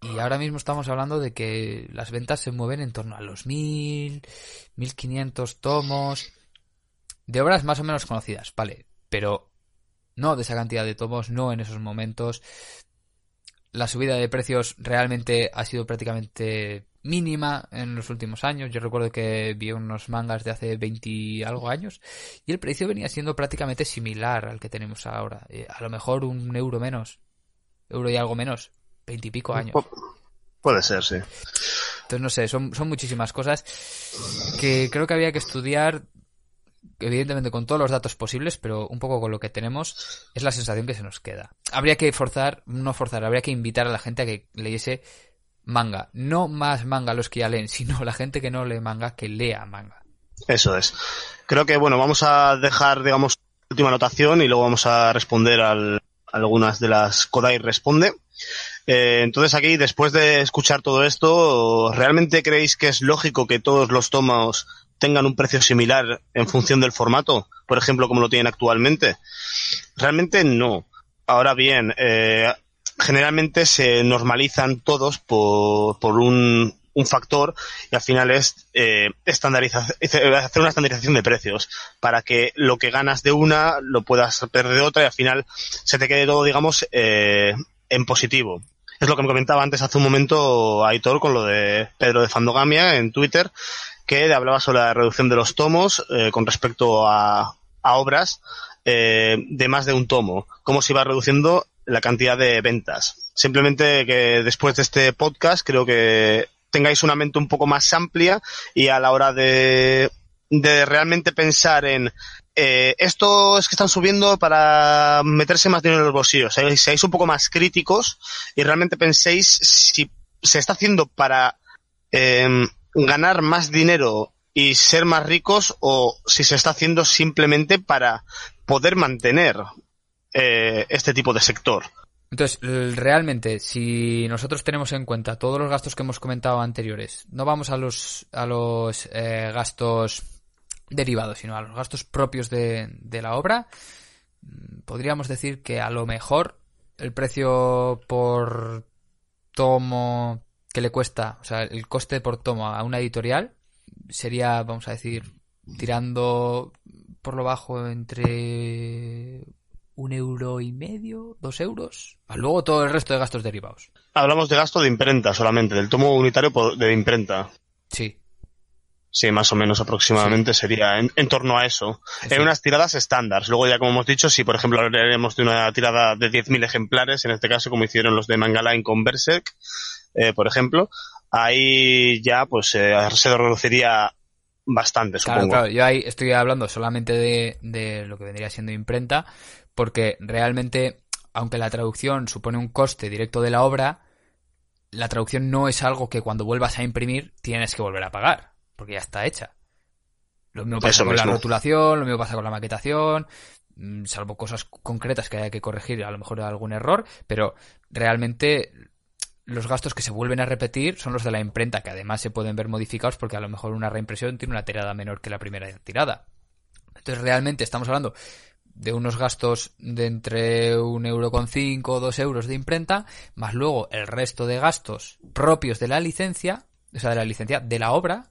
y ahora mismo estamos hablando de que las ventas se mueven en torno a los 1.000, 1.500 tomos, de obras más o menos conocidas, vale, pero no de esa cantidad de tomos, no en esos momentos. La subida de precios realmente ha sido prácticamente mínima en los últimos años. Yo recuerdo que vi unos mangas de hace 20 y algo años y el precio venía siendo prácticamente similar al que tenemos ahora. Eh, a lo mejor un euro menos, euro y algo menos, 20 y pico años.
Pu- Puede ser, sí.
Entonces, no sé, son, son muchísimas cosas que creo que había que estudiar, evidentemente con todos los datos posibles, pero un poco con lo que tenemos, es la sensación que se nos queda. Habría que forzar, no forzar, habría que invitar a la gente a que leyese manga. No más manga los que ya leen, sino la gente que no lee manga que lea manga.
Eso es. Creo que, bueno, vamos a dejar, digamos, última anotación y luego vamos a responder al, a algunas de las Kodai responde. Eh, entonces aquí, después de escuchar todo esto, ¿realmente creéis que es lógico que todos los tomos tengan un precio similar en función del formato, por ejemplo, como lo tienen actualmente? Realmente no. Ahora bien, eh, generalmente se normalizan todos por, por un, un factor y al final es eh, estandarizar, hacer una estandarización de precios para que lo que ganas de una lo puedas perder de otra y al final se te quede todo, digamos, eh, en positivo. Es lo que me comentaba antes hace un momento Aitor con lo de Pedro de Fandogamia en Twitter, que hablaba sobre la reducción de los tomos eh, con respecto a, a obras eh, de más de un tomo, cómo se iba reduciendo la cantidad de ventas. Simplemente que después de este podcast creo que tengáis una mente un poco más amplia y a la hora de, de realmente pensar en eh, esto es que están subiendo para meterse más dinero en los bolsillos. Si seáis un poco más críticos y realmente penséis si se está haciendo para eh, ganar más dinero y ser más ricos o si se está haciendo simplemente para poder mantener eh, este tipo de sector.
Entonces, realmente, si nosotros tenemos en cuenta todos los gastos que hemos comentado anteriores, no vamos a los, a los eh, gastos derivados, sino a los gastos propios de, la obra, mm, podríamos decir que a lo mejor el precio por tomo que le cuesta, o sea, el coste por tomo a una editorial sería, vamos a decir, tirando por lo bajo entre un euro y medio, dos euros. Luego todo el resto de gastos derivados.
Hablamos de gasto de imprenta solamente, del tomo unitario de imprenta.
Sí.
Sí, más o menos aproximadamente sería en, torno a eso. En unas tiradas estándar. Luego ya como hemos dicho, si por ejemplo hablaremos de una tirada de 10.000 ejemplares, en este caso como hicieron los de Mangaline con Berserk, eh, por ejemplo, ahí ya pues eh, se reduciría bastante, supongo.
Claro, claro, yo ahí estoy hablando solamente de, de lo que vendría siendo imprenta, porque realmente, aunque la traducción supone un coste directo de la obra, la traducción no es algo que cuando vuelvas a imprimir tienes que volver a pagar, porque ya está hecha. Lo mismo pasa con la rotulación, lo mismo pasa con la maquetación, mm, salvo cosas concretas que haya que corregir, a lo mejor algún error, pero realmente los gastos que se vuelven a repetir son los de la imprenta, que además se pueden ver modificados porque a lo mejor una reimpresión tiene una tirada menor que la primera tirada. Entonces realmente estamos hablando de unos gastos de entre un euro con cinco o dos euros de imprenta, más luego el resto de gastos propios de la licencia, o sea, de la licencia de la obra,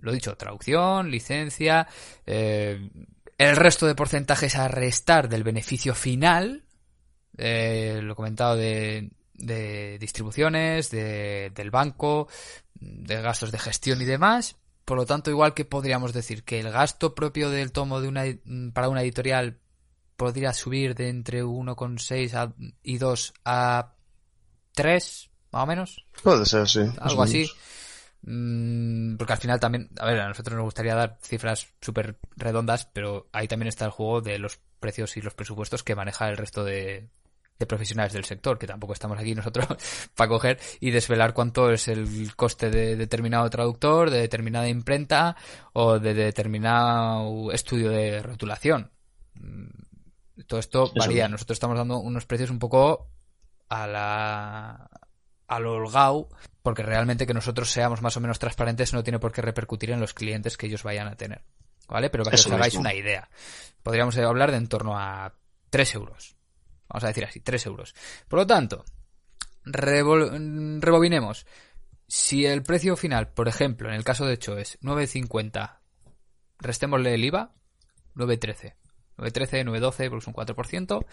lo dicho, traducción, licencia, eh, el resto de porcentajes a restar del beneficio final, eh, lo comentado de, de distribuciones, de, del banco, de gastos de gestión y demás. Por lo tanto, igual que podríamos decir que el gasto propio del tomo de una, para una editorial podría subir de entre 1,6 y 2 a 3, más o menos.
Puede ser, sí.
Algo así. Mm, porque al final también, a ver, a nosotros nos gustaría dar cifras súper redondas, pero ahí también está el juego de los precios y los presupuestos que maneja el resto de, de profesionales del sector, que tampoco estamos aquí nosotros para coger y desvelar cuánto es el coste de determinado traductor, de determinada imprenta o de determinado estudio de rotulación. Mm, todo esto varía. Nosotros estamos dando unos precios un poco a la al holgado, porque realmente que nosotros seamos más o menos transparentes no tiene por qué repercutir en los clientes que ellos vayan a tener. ¿Vale? Pero que os hagáis una idea. Podríamos hablar de en torno a 3 euros. Vamos a decir así, 3 euros. Por lo tanto, rebobinemos. Si el precio final, por ejemplo, en el caso de hecho es 9.50, restémosle el IVA, 9.13. 9.13, 9.12, porque es un 4%.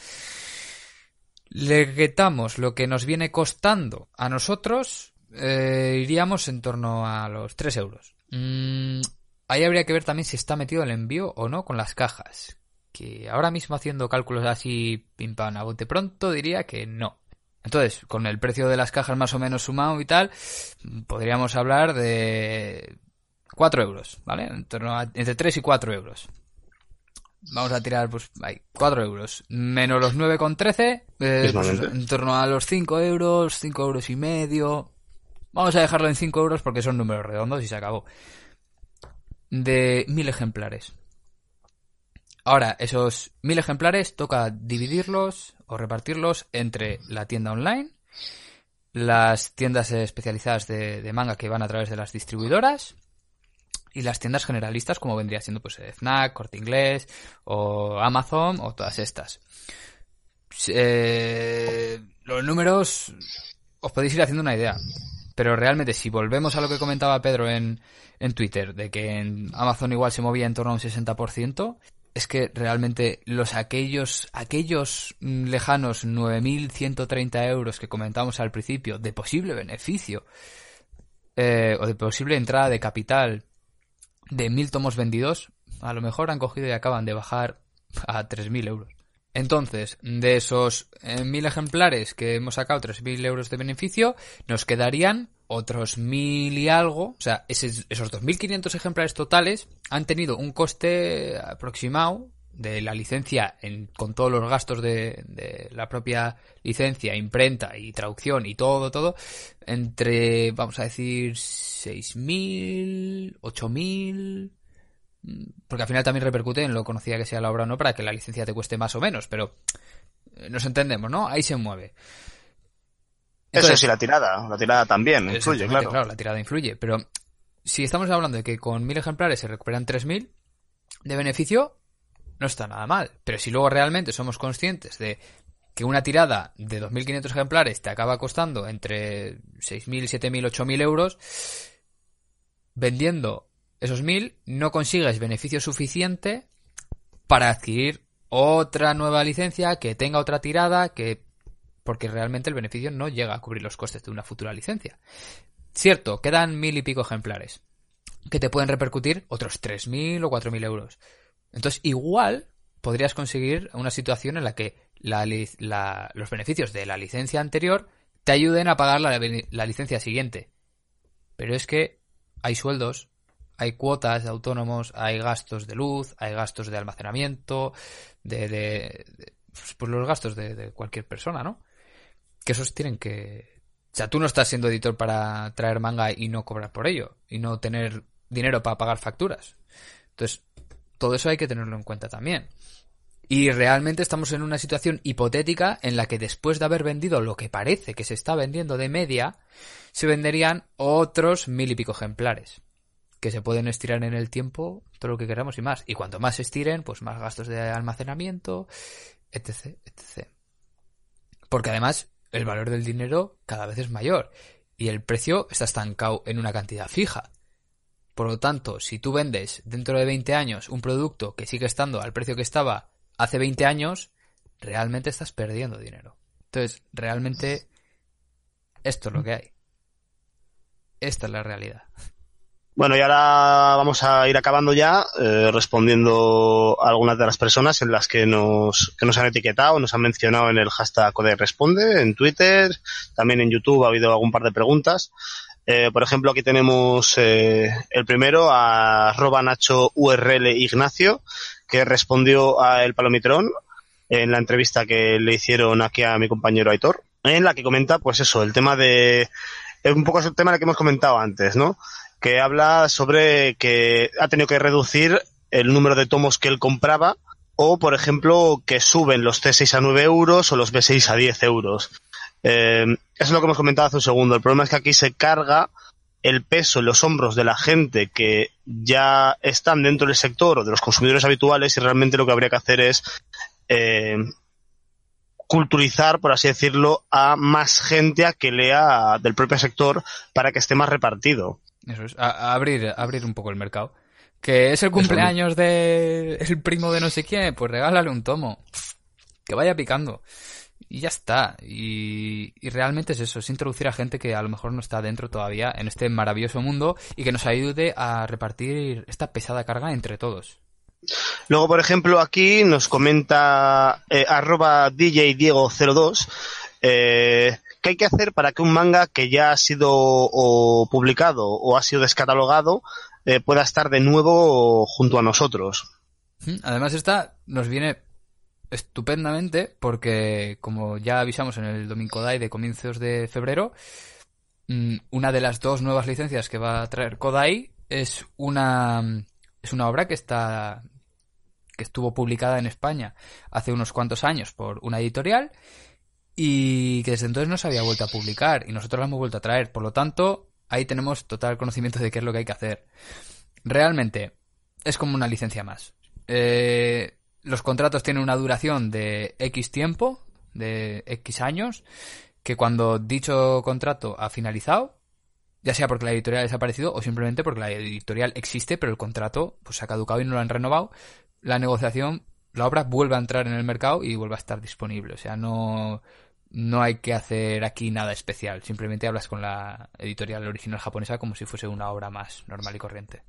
Le quitamos lo que nos viene costando a nosotros, eh, iríamos en torno a los 3 euros. Mm, ahí habría que ver también si está metido el envío o no con las cajas. Que ahora mismo haciendo cálculos así pim pam a bote pronto diría que no. Entonces, con el precio de las cajas más o menos sumado y tal, podríamos hablar de 4 euros, ¿vale? En torno a, entre 3 y 4 euros. Vamos a tirar, pues, hay 4 euros. Menos los 9,13, eh, pues, en torno a los 5 euros, 5 euros y medio. Vamos a dejarlo en 5 euros porque son números redondos y se acabó. De 1000 ejemplares. Ahora, esos 1000 ejemplares toca dividirlos o repartirlos entre la tienda online, las tiendas especializadas de, manga que van a través de las distribuidoras y las tiendas generalistas como vendría siendo pues Fnac, Corte Inglés o Amazon o todas estas. Eh, los números os podéis ir haciendo una idea. Pero realmente, si volvemos a lo que comentaba Pedro en, en Twitter, de que en Amazon igual se movía en torno a un 60%, es que realmente los aquellos, aquellos lejanos 9.130 euros que comentamos al principio de posible beneficio eh, o de posible entrada de capital de mil tomos vendidos, a lo mejor han cogido y acaban de bajar a 3.000 euros. Entonces, de esos eh, mil ejemplares que hemos sacado 3.000 euros de beneficio, nos quedarían otros mil y algo. O sea, esos, esos 2.500 ejemplares totales han tenido un coste aproximado de la licencia en, con todos los gastos de, la propia licencia, imprenta y traducción y todo, todo, entre, vamos a decir, 6.000, 8.000, porque al final también repercute en lo conocida que sea la obra o no para que la licencia te cueste más o menos, pero eh, nos entendemos, ¿no? Ahí se mueve.
Entonces, Eso sí, la tirada, la tirada también influye, claro.
Claro, la tirada influye, pero si estamos hablando de que con mil ejemplares se recuperan 3.000 de beneficio, no está nada mal. Pero si luego realmente somos conscientes de que una tirada de 2.500 ejemplares te acaba costando entre 6.000, 7.000, 8.000 euros, vendiendo esos 1.000 no consigues beneficio suficiente para adquirir otra nueva licencia que tenga otra tirada que porque realmente el beneficio no llega a cubrir los costes de una futura licencia. Cierto, quedan mil y pico ejemplares que te pueden repercutir otros 3.000 o 4.000 euros. Entonces, igual podrías conseguir una situación en la que los beneficios de la licencia anterior te ayuden a pagar la, la licencia siguiente. Pero es que hay sueldos, hay cuotas de autónomos, hay gastos de luz, hay gastos de almacenamiento, de, de, de pues los gastos de, cualquier persona, ¿no? Que esos tienen que... O sea, tú no estás siendo editor para traer manga y no cobrar por ello, y no tener dinero para pagar facturas. Entonces, todo eso hay que tenerlo en cuenta también. Y realmente estamos en una situación hipotética en la que después de haber vendido lo que parece que se está vendiendo de media, se venderían otros mil y pico ejemplares que se pueden estirar en el tiempo todo lo que queramos y más. Y cuanto más se estiren, pues más gastos de almacenamiento, etc, etc. Porque además el valor del dinero cada vez es mayor y el precio está estancado en una cantidad fija. Por lo tanto, si tú vendes dentro de 20 años un producto que sigue estando al precio que estaba hace 20 años, realmente estás perdiendo dinero. Entonces, realmente esto es lo que hay. Esta es la realidad.
Bueno, y ahora vamos a ir acabando ya eh, respondiendo a algunas de las personas en las que nos, que nos han etiquetado, nos han mencionado en el hashtag Code Responde, en Twitter, también en YouTube ha habido algún par de preguntas. Eh, por ejemplo, aquí tenemos eh, el primero a arroba Nacho URL Ignacio, que respondió a El Palomitrón en la entrevista que le hicieron aquí a mi compañero Aitor, en la que comenta, pues eso, el tema de, un poco es el tema que hemos comentado antes, ¿no? Que habla sobre que ha tenido que reducir el número de tomos que él compraba o, por ejemplo, que suben los C6 a 9 euros o los B6 a 10 euros. Eh, eso es lo que hemos comentado hace un segundo. El problema es que aquí se carga el peso en los hombros de la gente que ya están dentro del sector o de los consumidores habituales y realmente lo que habría que hacer es eh, culturizar, por así decirlo, a más gente a que lea del propio sector para que esté más repartido.
Eso es, a, a abrir, a abrir un poco el mercado. Que es el cumpleaños de el primo de no sé quién, pues regálale un tomo. Que vaya picando. Y ya está. Y, y, realmente es eso, es introducir a gente que a lo mejor no está dentro todavía en este maravilloso mundo y que nos ayude a repartir esta pesada carga entre todos.
Luego, por ejemplo, aquí nos comenta eh, arroba DJ Diego02 eh, ¿Qué hay que hacer para que un manga que ya ha sido o, publicado o ha sido descatalogado eh, pueda estar de nuevo junto a nosotros?
Además, esta nos viene estupendamente porque, como ya avisamos en el Domingo Kodai de comienzos de febrero, mm, una de las dos nuevas licencias que va a traer Kodai es una, es una obra que está que estuvo publicada en España hace unos cuantos años por una editorial y que desde entonces no se había vuelto a publicar y nosotros la hemos vuelto a traer. Por lo tanto, ahí tenemos total conocimiento de qué es lo que hay que hacer. Realmente, es como una licencia más. Eh, los contratos tienen una duración de X tiempo, de X años, que cuando dicho contrato ha finalizado, ya sea porque la editorial ha desaparecido o simplemente porque la editorial existe, pero el contrato pues, se ha caducado y no lo han renovado, la negociación, la obra vuelve a entrar en el mercado y vuelve a estar disponible. O sea, no, no hay que hacer aquí nada especial. Simplemente hablas con la editorial original japonesa como si fuese una obra más normal y corriente.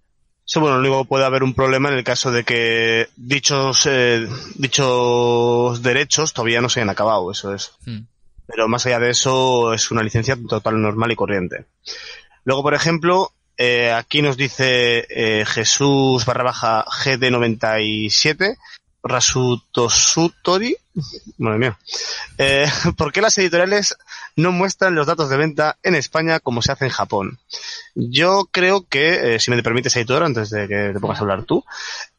Sí, bueno, luego puede haber un problema en el caso de que dichos, eh, dichos derechos todavía no se hayan acabado, eso es. Hmm. Pero más allá de eso, es una licencia total normal y corriente. Luego, por ejemplo, eh, aquí nos dice eh, Jesús barra baja GD97 Rasutosutori, madre mía, eh, ¿por qué las editoriales no muestran los datos de venta en España como se hace en Japón? Yo creo que, eh, si me permites, editor, antes de que te pongas a hablar tú,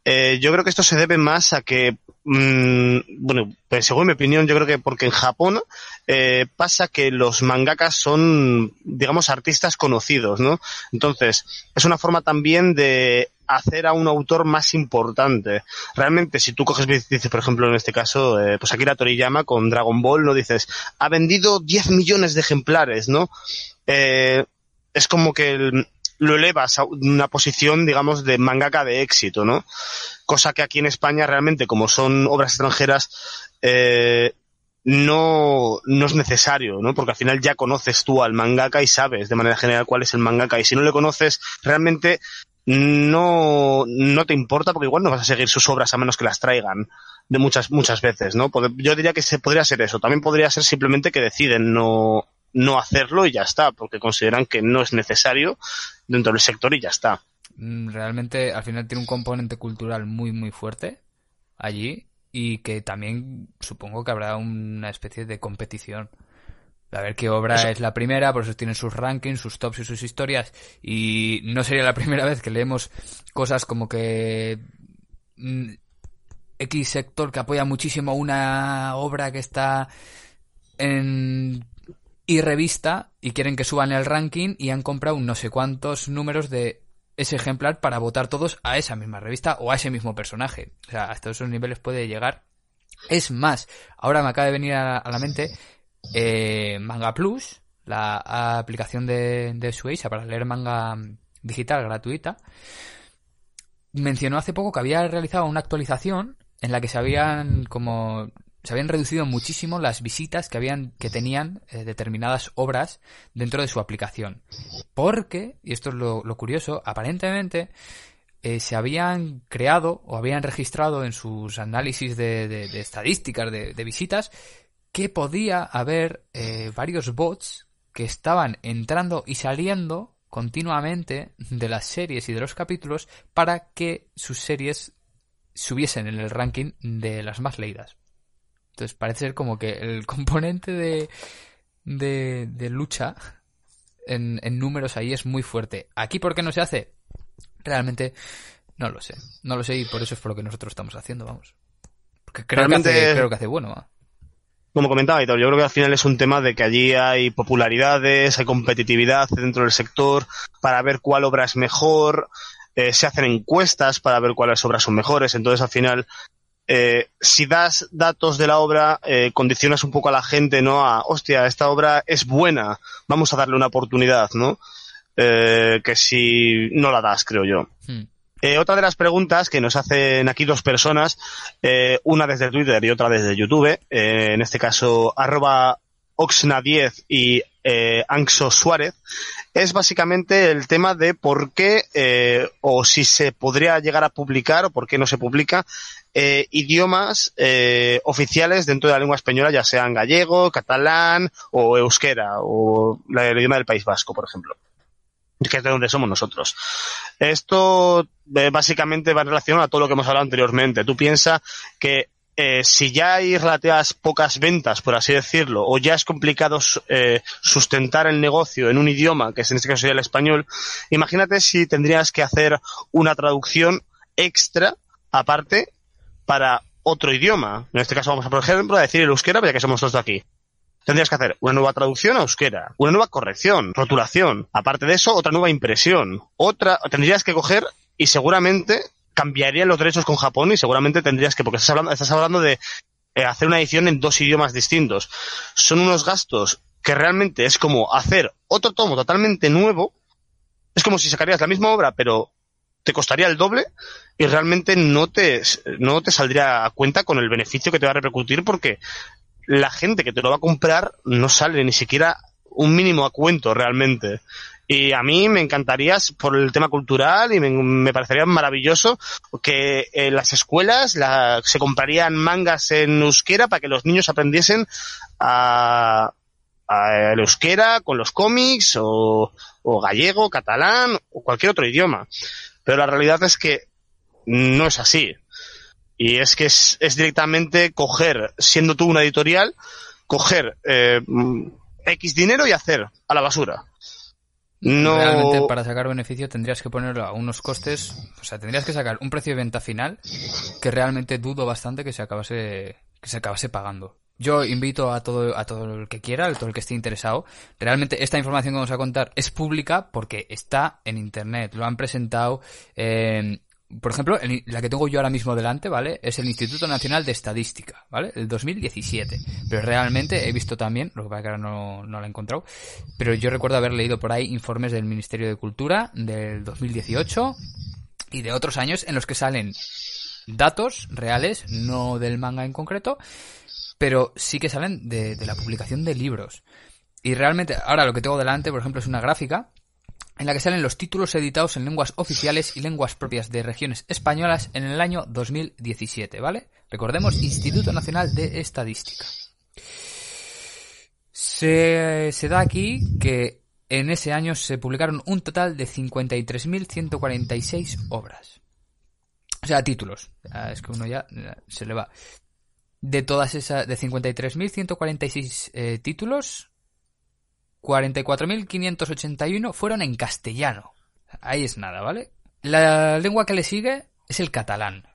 eh, yo creo que esto se debe más a que, mm, bueno, pues según mi opinión, yo creo que porque en Japón eh, pasa que los mangakas son, digamos, artistas conocidos, ¿no? Entonces, es una forma también de hacer a un autor más importante. Realmente, si tú coges, dices, por ejemplo, en este caso, eh, pues Akira Toriyama con Dragon Ball, ¿no? Dices, ha vendido 10 millones de ejemplares, ¿no? Eh, es como que lo elevas a una posición, digamos, de mangaka de éxito, ¿no? Cosa que aquí en España realmente, como son obras extranjeras, eh, no, no es necesario, ¿no? Porque al final ya conoces tú al mangaka y sabes de manera general cuál es el mangaka. Y si no le conoces, realmente no, no te importa porque igual no vas a seguir sus obras a menos que las traigan de muchas, muchas veces, ¿no? Yo diría que se podría ser eso. También podría ser simplemente que deciden no, no hacerlo y ya está, porque consideran que no es necesario dentro del sector y ya está.
Mm, realmente al final tiene un componente cultural muy muy fuerte allí y que también supongo que habrá una especie de competición a ver qué obra es la primera, por eso tienen sus rankings, sus tops y sus historias. Y no sería la primera vez que leemos cosas como que mm, X sector que apoya muchísimo una obra que está en y revista y quieren que suban el ranking y han comprado no sé cuántos números de ese ejemplar para votar todos a esa misma revista o a ese mismo personaje. O sea, hasta esos niveles puede llegar. Es más, ahora me acaba de venir a la mente eh, manga Plus, la aplicación de, de Sueisa para leer manga digital gratuita, mencionó hace poco que había realizado una actualización en la que se habían como se habían reducido muchísimo las visitas que tenían eh, determinadas obras dentro de su aplicación porque y esto es lo, curioso aparentemente eh, se habían creado o habían registrado en sus análisis de, estadísticas de, visitas que podía haber eh, varios bots que estaban entrando y saliendo continuamente de las series y de los capítulos para que sus series subiesen en el ranking de las más leídas. Entonces parece ser como que el componente de, de, lucha en, en, números ahí es muy fuerte. ¿Aquí por qué no se hace? Realmente no lo sé. No lo sé y por eso es por lo que nosotros estamos haciendo, vamos. Porque creo, que hace, creo que hace bueno
como comentaba, yo creo que al final es un tema de que allí hay popularidades, hay competitividad dentro del sector para ver cuál obra es mejor, eh, se hacen encuestas para ver cuáles obras son mejores, entonces al final eh, si das datos de la obra, eh, condicionas un poco a la gente, ¿no? A, hostia, esta obra es buena, vamos a darle una oportunidad, ¿no? que si no la das, creo yo. Hmm. Eh, otra de las preguntas que nos hacen aquí dos personas, eh, una desde Twitter y otra desde YouTube, eh, en este caso arroba Oxna10 y Anxo Suárez, es básicamente el tema de por qué o si se podría llegar a publicar o por qué no se publica idiomas oficiales dentro de la lengua española, ya sean gallego, catalán o euskera o el idioma del País Vasco, por ejemplo que es de donde somos nosotros. Esto eh, básicamente va en relación a todo lo que hemos hablado anteriormente. Tú piensas que eh, si ya hay relativas pocas ventas, por así decirlo, o ya es complicado eh, sustentar el negocio en un idioma, que es en este caso sería el español, imagínate si tendrías que hacer una traducción extra, aparte, para otro idioma. En este caso vamos a, por ejemplo, a decir el euskera, ya que somos todos de aquí tendrías que hacer una nueva traducción a euskera, una nueva corrección, rotulación. Aparte de eso, otra nueva impresión. Otra, tendrías que coger y seguramente cambiarían los derechos con Japón y seguramente tendrías que, porque estás hablando, estás hablando de eh, hacer una edición en dos idiomas distintos. Son unos gastos que realmente es como hacer otro tomo totalmente nuevo. Es como si sacarías la misma obra, pero te costaría el doble y realmente no te, no te saldría a cuenta con el beneficio que te va a repercutir porque la gente que te lo va a comprar no sale ni siquiera un mínimo a cuento realmente. Y a mí me encantaría por el tema cultural y me, parecería maravilloso que en las escuelas la, se comprarían mangas en euskera para que los niños aprendiesen a, el euskera con los cómics o gallego, catalán o cualquier otro idioma. Pero la realidad es que no es así. Y es que es, directamente coger, siendo tú una editorial, coger eh, X dinero y hacer a la basura.
No... Realmente para sacar beneficio tendrías que ponerlo a unos costes, o sea, tendrías que sacar un precio de venta final que realmente dudo bastante que se acabase, que se acabase pagando. Yo invito a todo, a todo el que quiera, a todo el que esté interesado. Realmente esta información que vamos a contar es pública porque está en internet. Lo han presentado, eh, por ejemplo, la que tengo yo ahora mismo delante, ¿vale? Es el Instituto Nacional de Estadística, ¿vale? El 2017. Pero realmente he visto también, lo que pasa que ahora no, no lo he encontrado, pero yo recuerdo haber leído por ahí informes del Ministerio de Cultura del 2018 y de otros años en los que salen datos reales, no del manga en concreto, pero sí que salen de, la publicación de libros. Y realmente, ahora lo que tengo delante, por ejemplo, es una gráfica en la que salen los títulos editados en lenguas oficiales y lenguas propias de regiones españolas en el año 2017, ¿vale? Recordemos, Instituto Nacional de Estadística. Se, se da aquí que en ese año se publicaron un total de 53.146 obras. O sea, títulos. Es que uno ya se le va de todas esas, de 53.146 eh, títulos, 44.581 fueron en castellano. Ahí es nada, ¿vale? La lengua que le sigue es el catalán.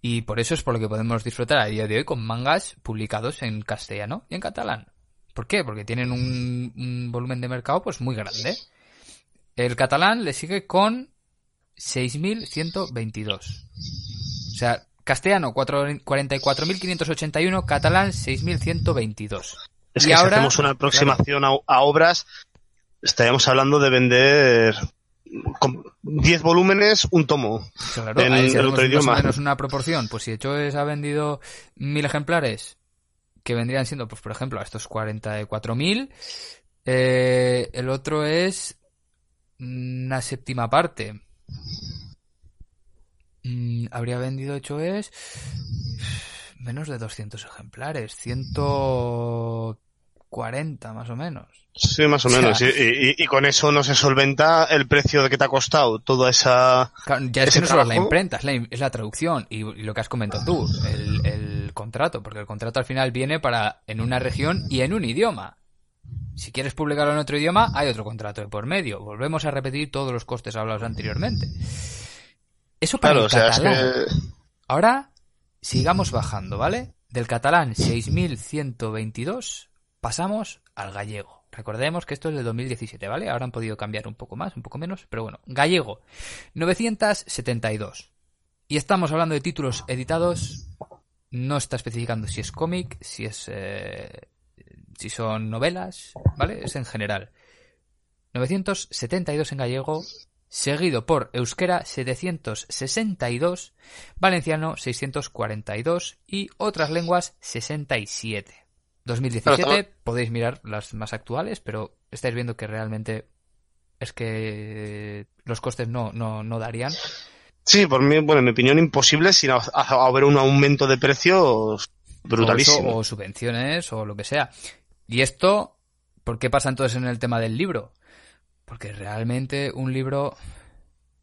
Y por eso es por lo que podemos disfrutar a día de hoy con mangas publicados en castellano y en catalán. ¿Por qué? Porque tienen un, un volumen de mercado pues muy grande. El catalán le sigue con 6.122. O sea, Castellano 44.581, catalán 6.122.
Es que si hacemos una aproximación a, obras, estaríamos hablando de vender 10 volúmenes, un tomo.
Claro, en el otro idioma. menos una proporción. Pues si Echoes ha vendido mil ejemplares, que vendrían siendo, pues por ejemplo, a estos 44.000, eh, el otro es una séptima parte. Mm, habría vendido hecho es menos de 200 ejemplares, 140 más o menos.
Sí, más o, menos. Y, con eso no se solventa el precio de que te ha costado toda esa.
ya es que no solo es la imprenta, es la, traducción y, lo que has comentado tú, el, el contrato, porque el contrato al final viene para en una región y en un idioma. Si quieres publicarlo en otro idioma, hay otro contrato de por medio. Volvemos a repetir todos los costes hablados anteriormente. Eso para el catalán. Ahora, sigamos bajando, ¿vale? Del catalán 6122 pasamos al gallego. Recordemos que esto es de 2017, ¿vale? Ahora han podido cambiar un poco más, un poco menos, pero bueno. Gallego, 972. Y estamos hablando de títulos editados. No está especificando si es cómic, si es. Eh, si son novelas, ¿vale? Es en general. 972 en gallego, seguido por euskera 762, valenciano 642 y otras lenguas 67. 2017 podéis mirar las más actuales, pero estáis viendo que realmente es que los costes no, no, no darían.
Sí, por mí, bueno, en mi opinión, imposible sin haber un aumento de precios brutalísimo.
O, o subvenciones o lo que sea. Y esto, ¿por qué pasa entonces en el tema del libro? Porque realmente un libro,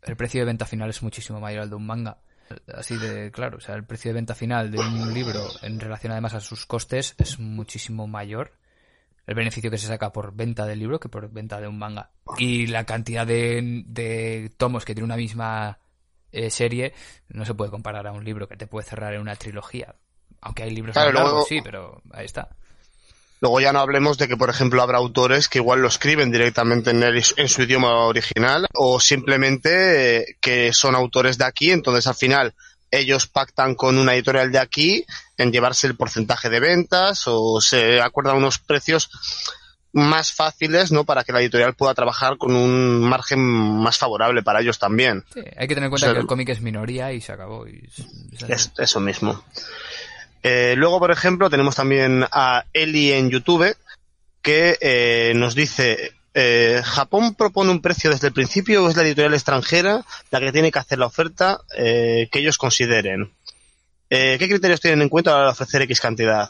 el precio de venta final es muchísimo mayor al de un manga. Así de claro, o sea, el precio de venta final de un libro en relación además a sus costes es muchísimo mayor el beneficio que se saca por venta del libro que por venta de un manga. Y la cantidad de, tomos que tiene una misma eh, serie no se puede comparar a un libro que te puede cerrar en una trilogía. Aunque hay libros
más largos,
sí, pero ahí está.
Luego ya no hablemos de que, por ejemplo, habrá autores que igual lo escriben directamente en, en su idioma original o simplemente eh, que son autores de aquí, entonces al final ellos pactan con una editorial de aquí en llevarse el porcentaje de ventas o se acuerdan unos precios más fáciles, ¿no? Para que la editorial pueda trabajar con un margen más favorable para ellos también.
Sí, hay que tener en cuenta que el cómic es minoría y se acabó. Y
es, eso mismo. Eh, luego, por ejemplo, tenemos también a Eli en YouTube que eh, nos dice eh, ¿Japón propone un precio desde el principio o es la editorial extranjera la que tiene que hacer la oferta que ellos consideren? ¿Qué criterios tienen en cuenta para ofrecer X cantidad?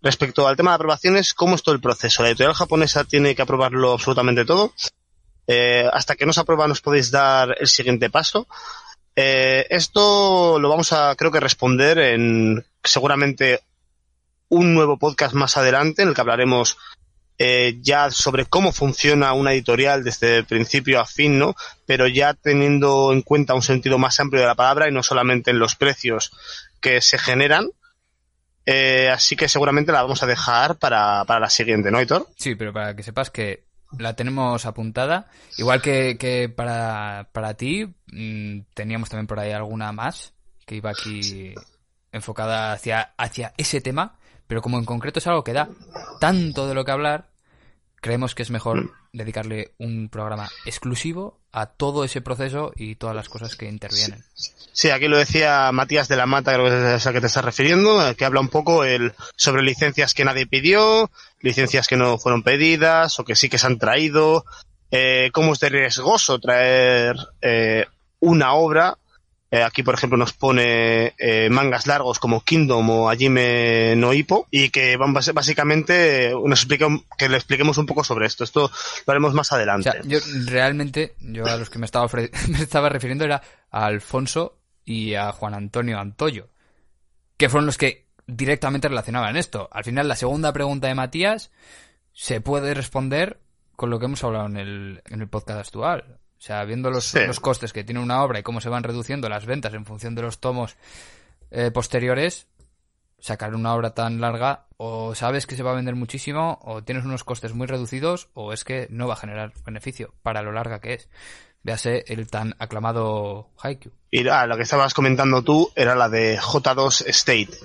Respecto al tema de aprobaciones, ¿cómo es todo el proceso? ¿La editorial japonesa tiene que aprobarlo absolutamente todo? hasta que no se aprueba nos podéis dar el siguiente paso. esto lo vamos a, creo que, responder en seguramente un nuevo podcast más adelante en el que hablaremos eh, ya sobre cómo funciona una editorial desde principio a fin, ¿no? Pero ya teniendo en cuenta un sentido más amplio de la palabra y no solamente en los precios que se generan. Eh, así que seguramente la vamos a dejar para, para la siguiente, ¿no, Hitor?
Sí, pero para que sepas que la tenemos apuntada. Igual que, que para, para ti, mmm, teníamos también por ahí alguna más que iba aquí enfocada hacia, hacia ese tema pero como en concreto es algo que da tanto de lo que hablar, creemos que es mejor mm. dedicarle un programa exclusivo a todo ese proceso y todas las cosas que intervienen.
Sí, aquí lo decía Matías de la Mata, creo que es a que te estás refiriendo, que habla un poco el, sobre licencias que nadie pidió, licencias que no fueron pedidas o que sí que se han traído, eh, cómo es de riesgoso traer eh, una obra eh, aquí, por ejemplo, nos pone eh, mangas largos como Kingdom o Ajime no Hippo y que van básicamente nos explica, que le expliquemos un poco sobre esto. Esto lo haremos más adelante.
O sea, yo realmente, yo a los que me estaba, me estaba refiriendo era a Alfonso y a Juan Antonio Antoyo, que fueron los que directamente relacionaban esto. Al final, la segunda pregunta de Matías se puede responder con lo que hemos hablado en el, en el podcast actual. O sea, viendo los, los, costes que tiene una obra y cómo se van reduciendo las ventas en función de los tomos eh, posteriores, sacar una obra tan larga o sabes que se va a vender muchísimo o tienes unos costes muy reducidos o es que no va a generar beneficio para lo larga que es. Véase el tan aclamado Haikyuu.
Y ah, lo que estabas comentando tú era la de J2 State,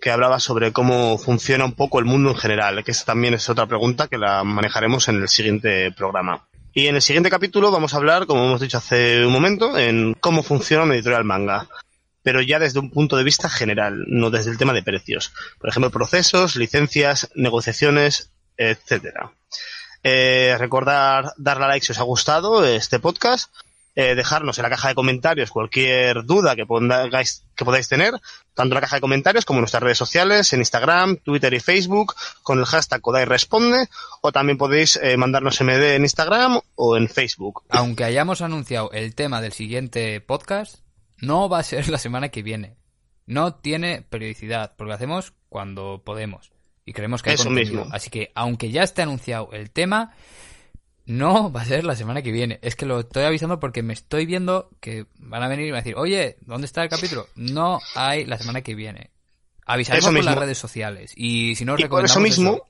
que hablaba sobre cómo funciona un poco el mundo en general, que esa también es otra pregunta que la manejaremos en el siguiente programa. Y en el siguiente capítulo vamos a hablar, como hemos dicho hace un momento, en cómo funciona una editorial manga. Pero ya desde un punto de vista general, no desde el tema de precios. Por ejemplo, procesos, licencias, negociaciones, etcétera. Eh, recordar darle a like si os ha gustado este podcast eh, dejarnos en la caja de comentarios cualquier duda que podáis, que podáis tener, tanto en la caja de comentarios como en nuestras redes sociales, en Instagram, Twitter y Facebook, con el hashtag Kodai Responde, o también podéis eh, mandarnos MD en Instagram o en Facebook.
Aunque hayamos anunciado el tema del siguiente podcast, no va a ser la semana que viene. No tiene periodicidad, porque lo hacemos cuando podemos. Y creemos que hay
Eso mismo.
Así que, aunque ya esté anunciado el tema, no, va a ser la semana que viene. Es que lo estoy avisando porque me estoy viendo que van a venir y van a decir, oye, ¿dónde está el capítulo? No hay la semana que viene. Avisaremos por las redes sociales. Y si no os
y por eso mismo,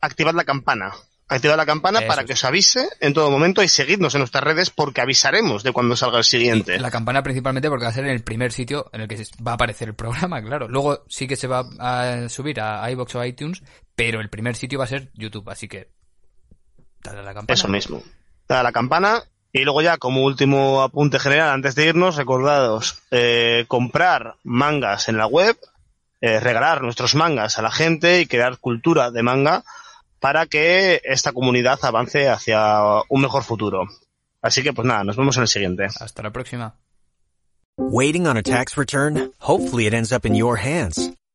activad la campana. Activad la campana para que os avise en todo momento y seguidnos en nuestras redes porque avisaremos de cuando salga el siguiente.
La campana principalmente porque va a ser en el primer sitio en el que va a aparecer el programa, claro. Luego sí que se va a subir a iBox o iTunes, pero el primer sitio va a ser YouTube, así que la campana.
Eso mismo. Dale la campana. Y luego ya, como último apunte general, antes de irnos, recordados, eh, comprar mangas en la web, eh, regalar nuestros mangas a la gente y crear cultura de manga para que esta comunidad avance hacia un mejor futuro. Así que pues nada, nos vemos en el siguiente.
Hasta la próxima.
Waiting on a tax return? Hopefully it ends up in your hands.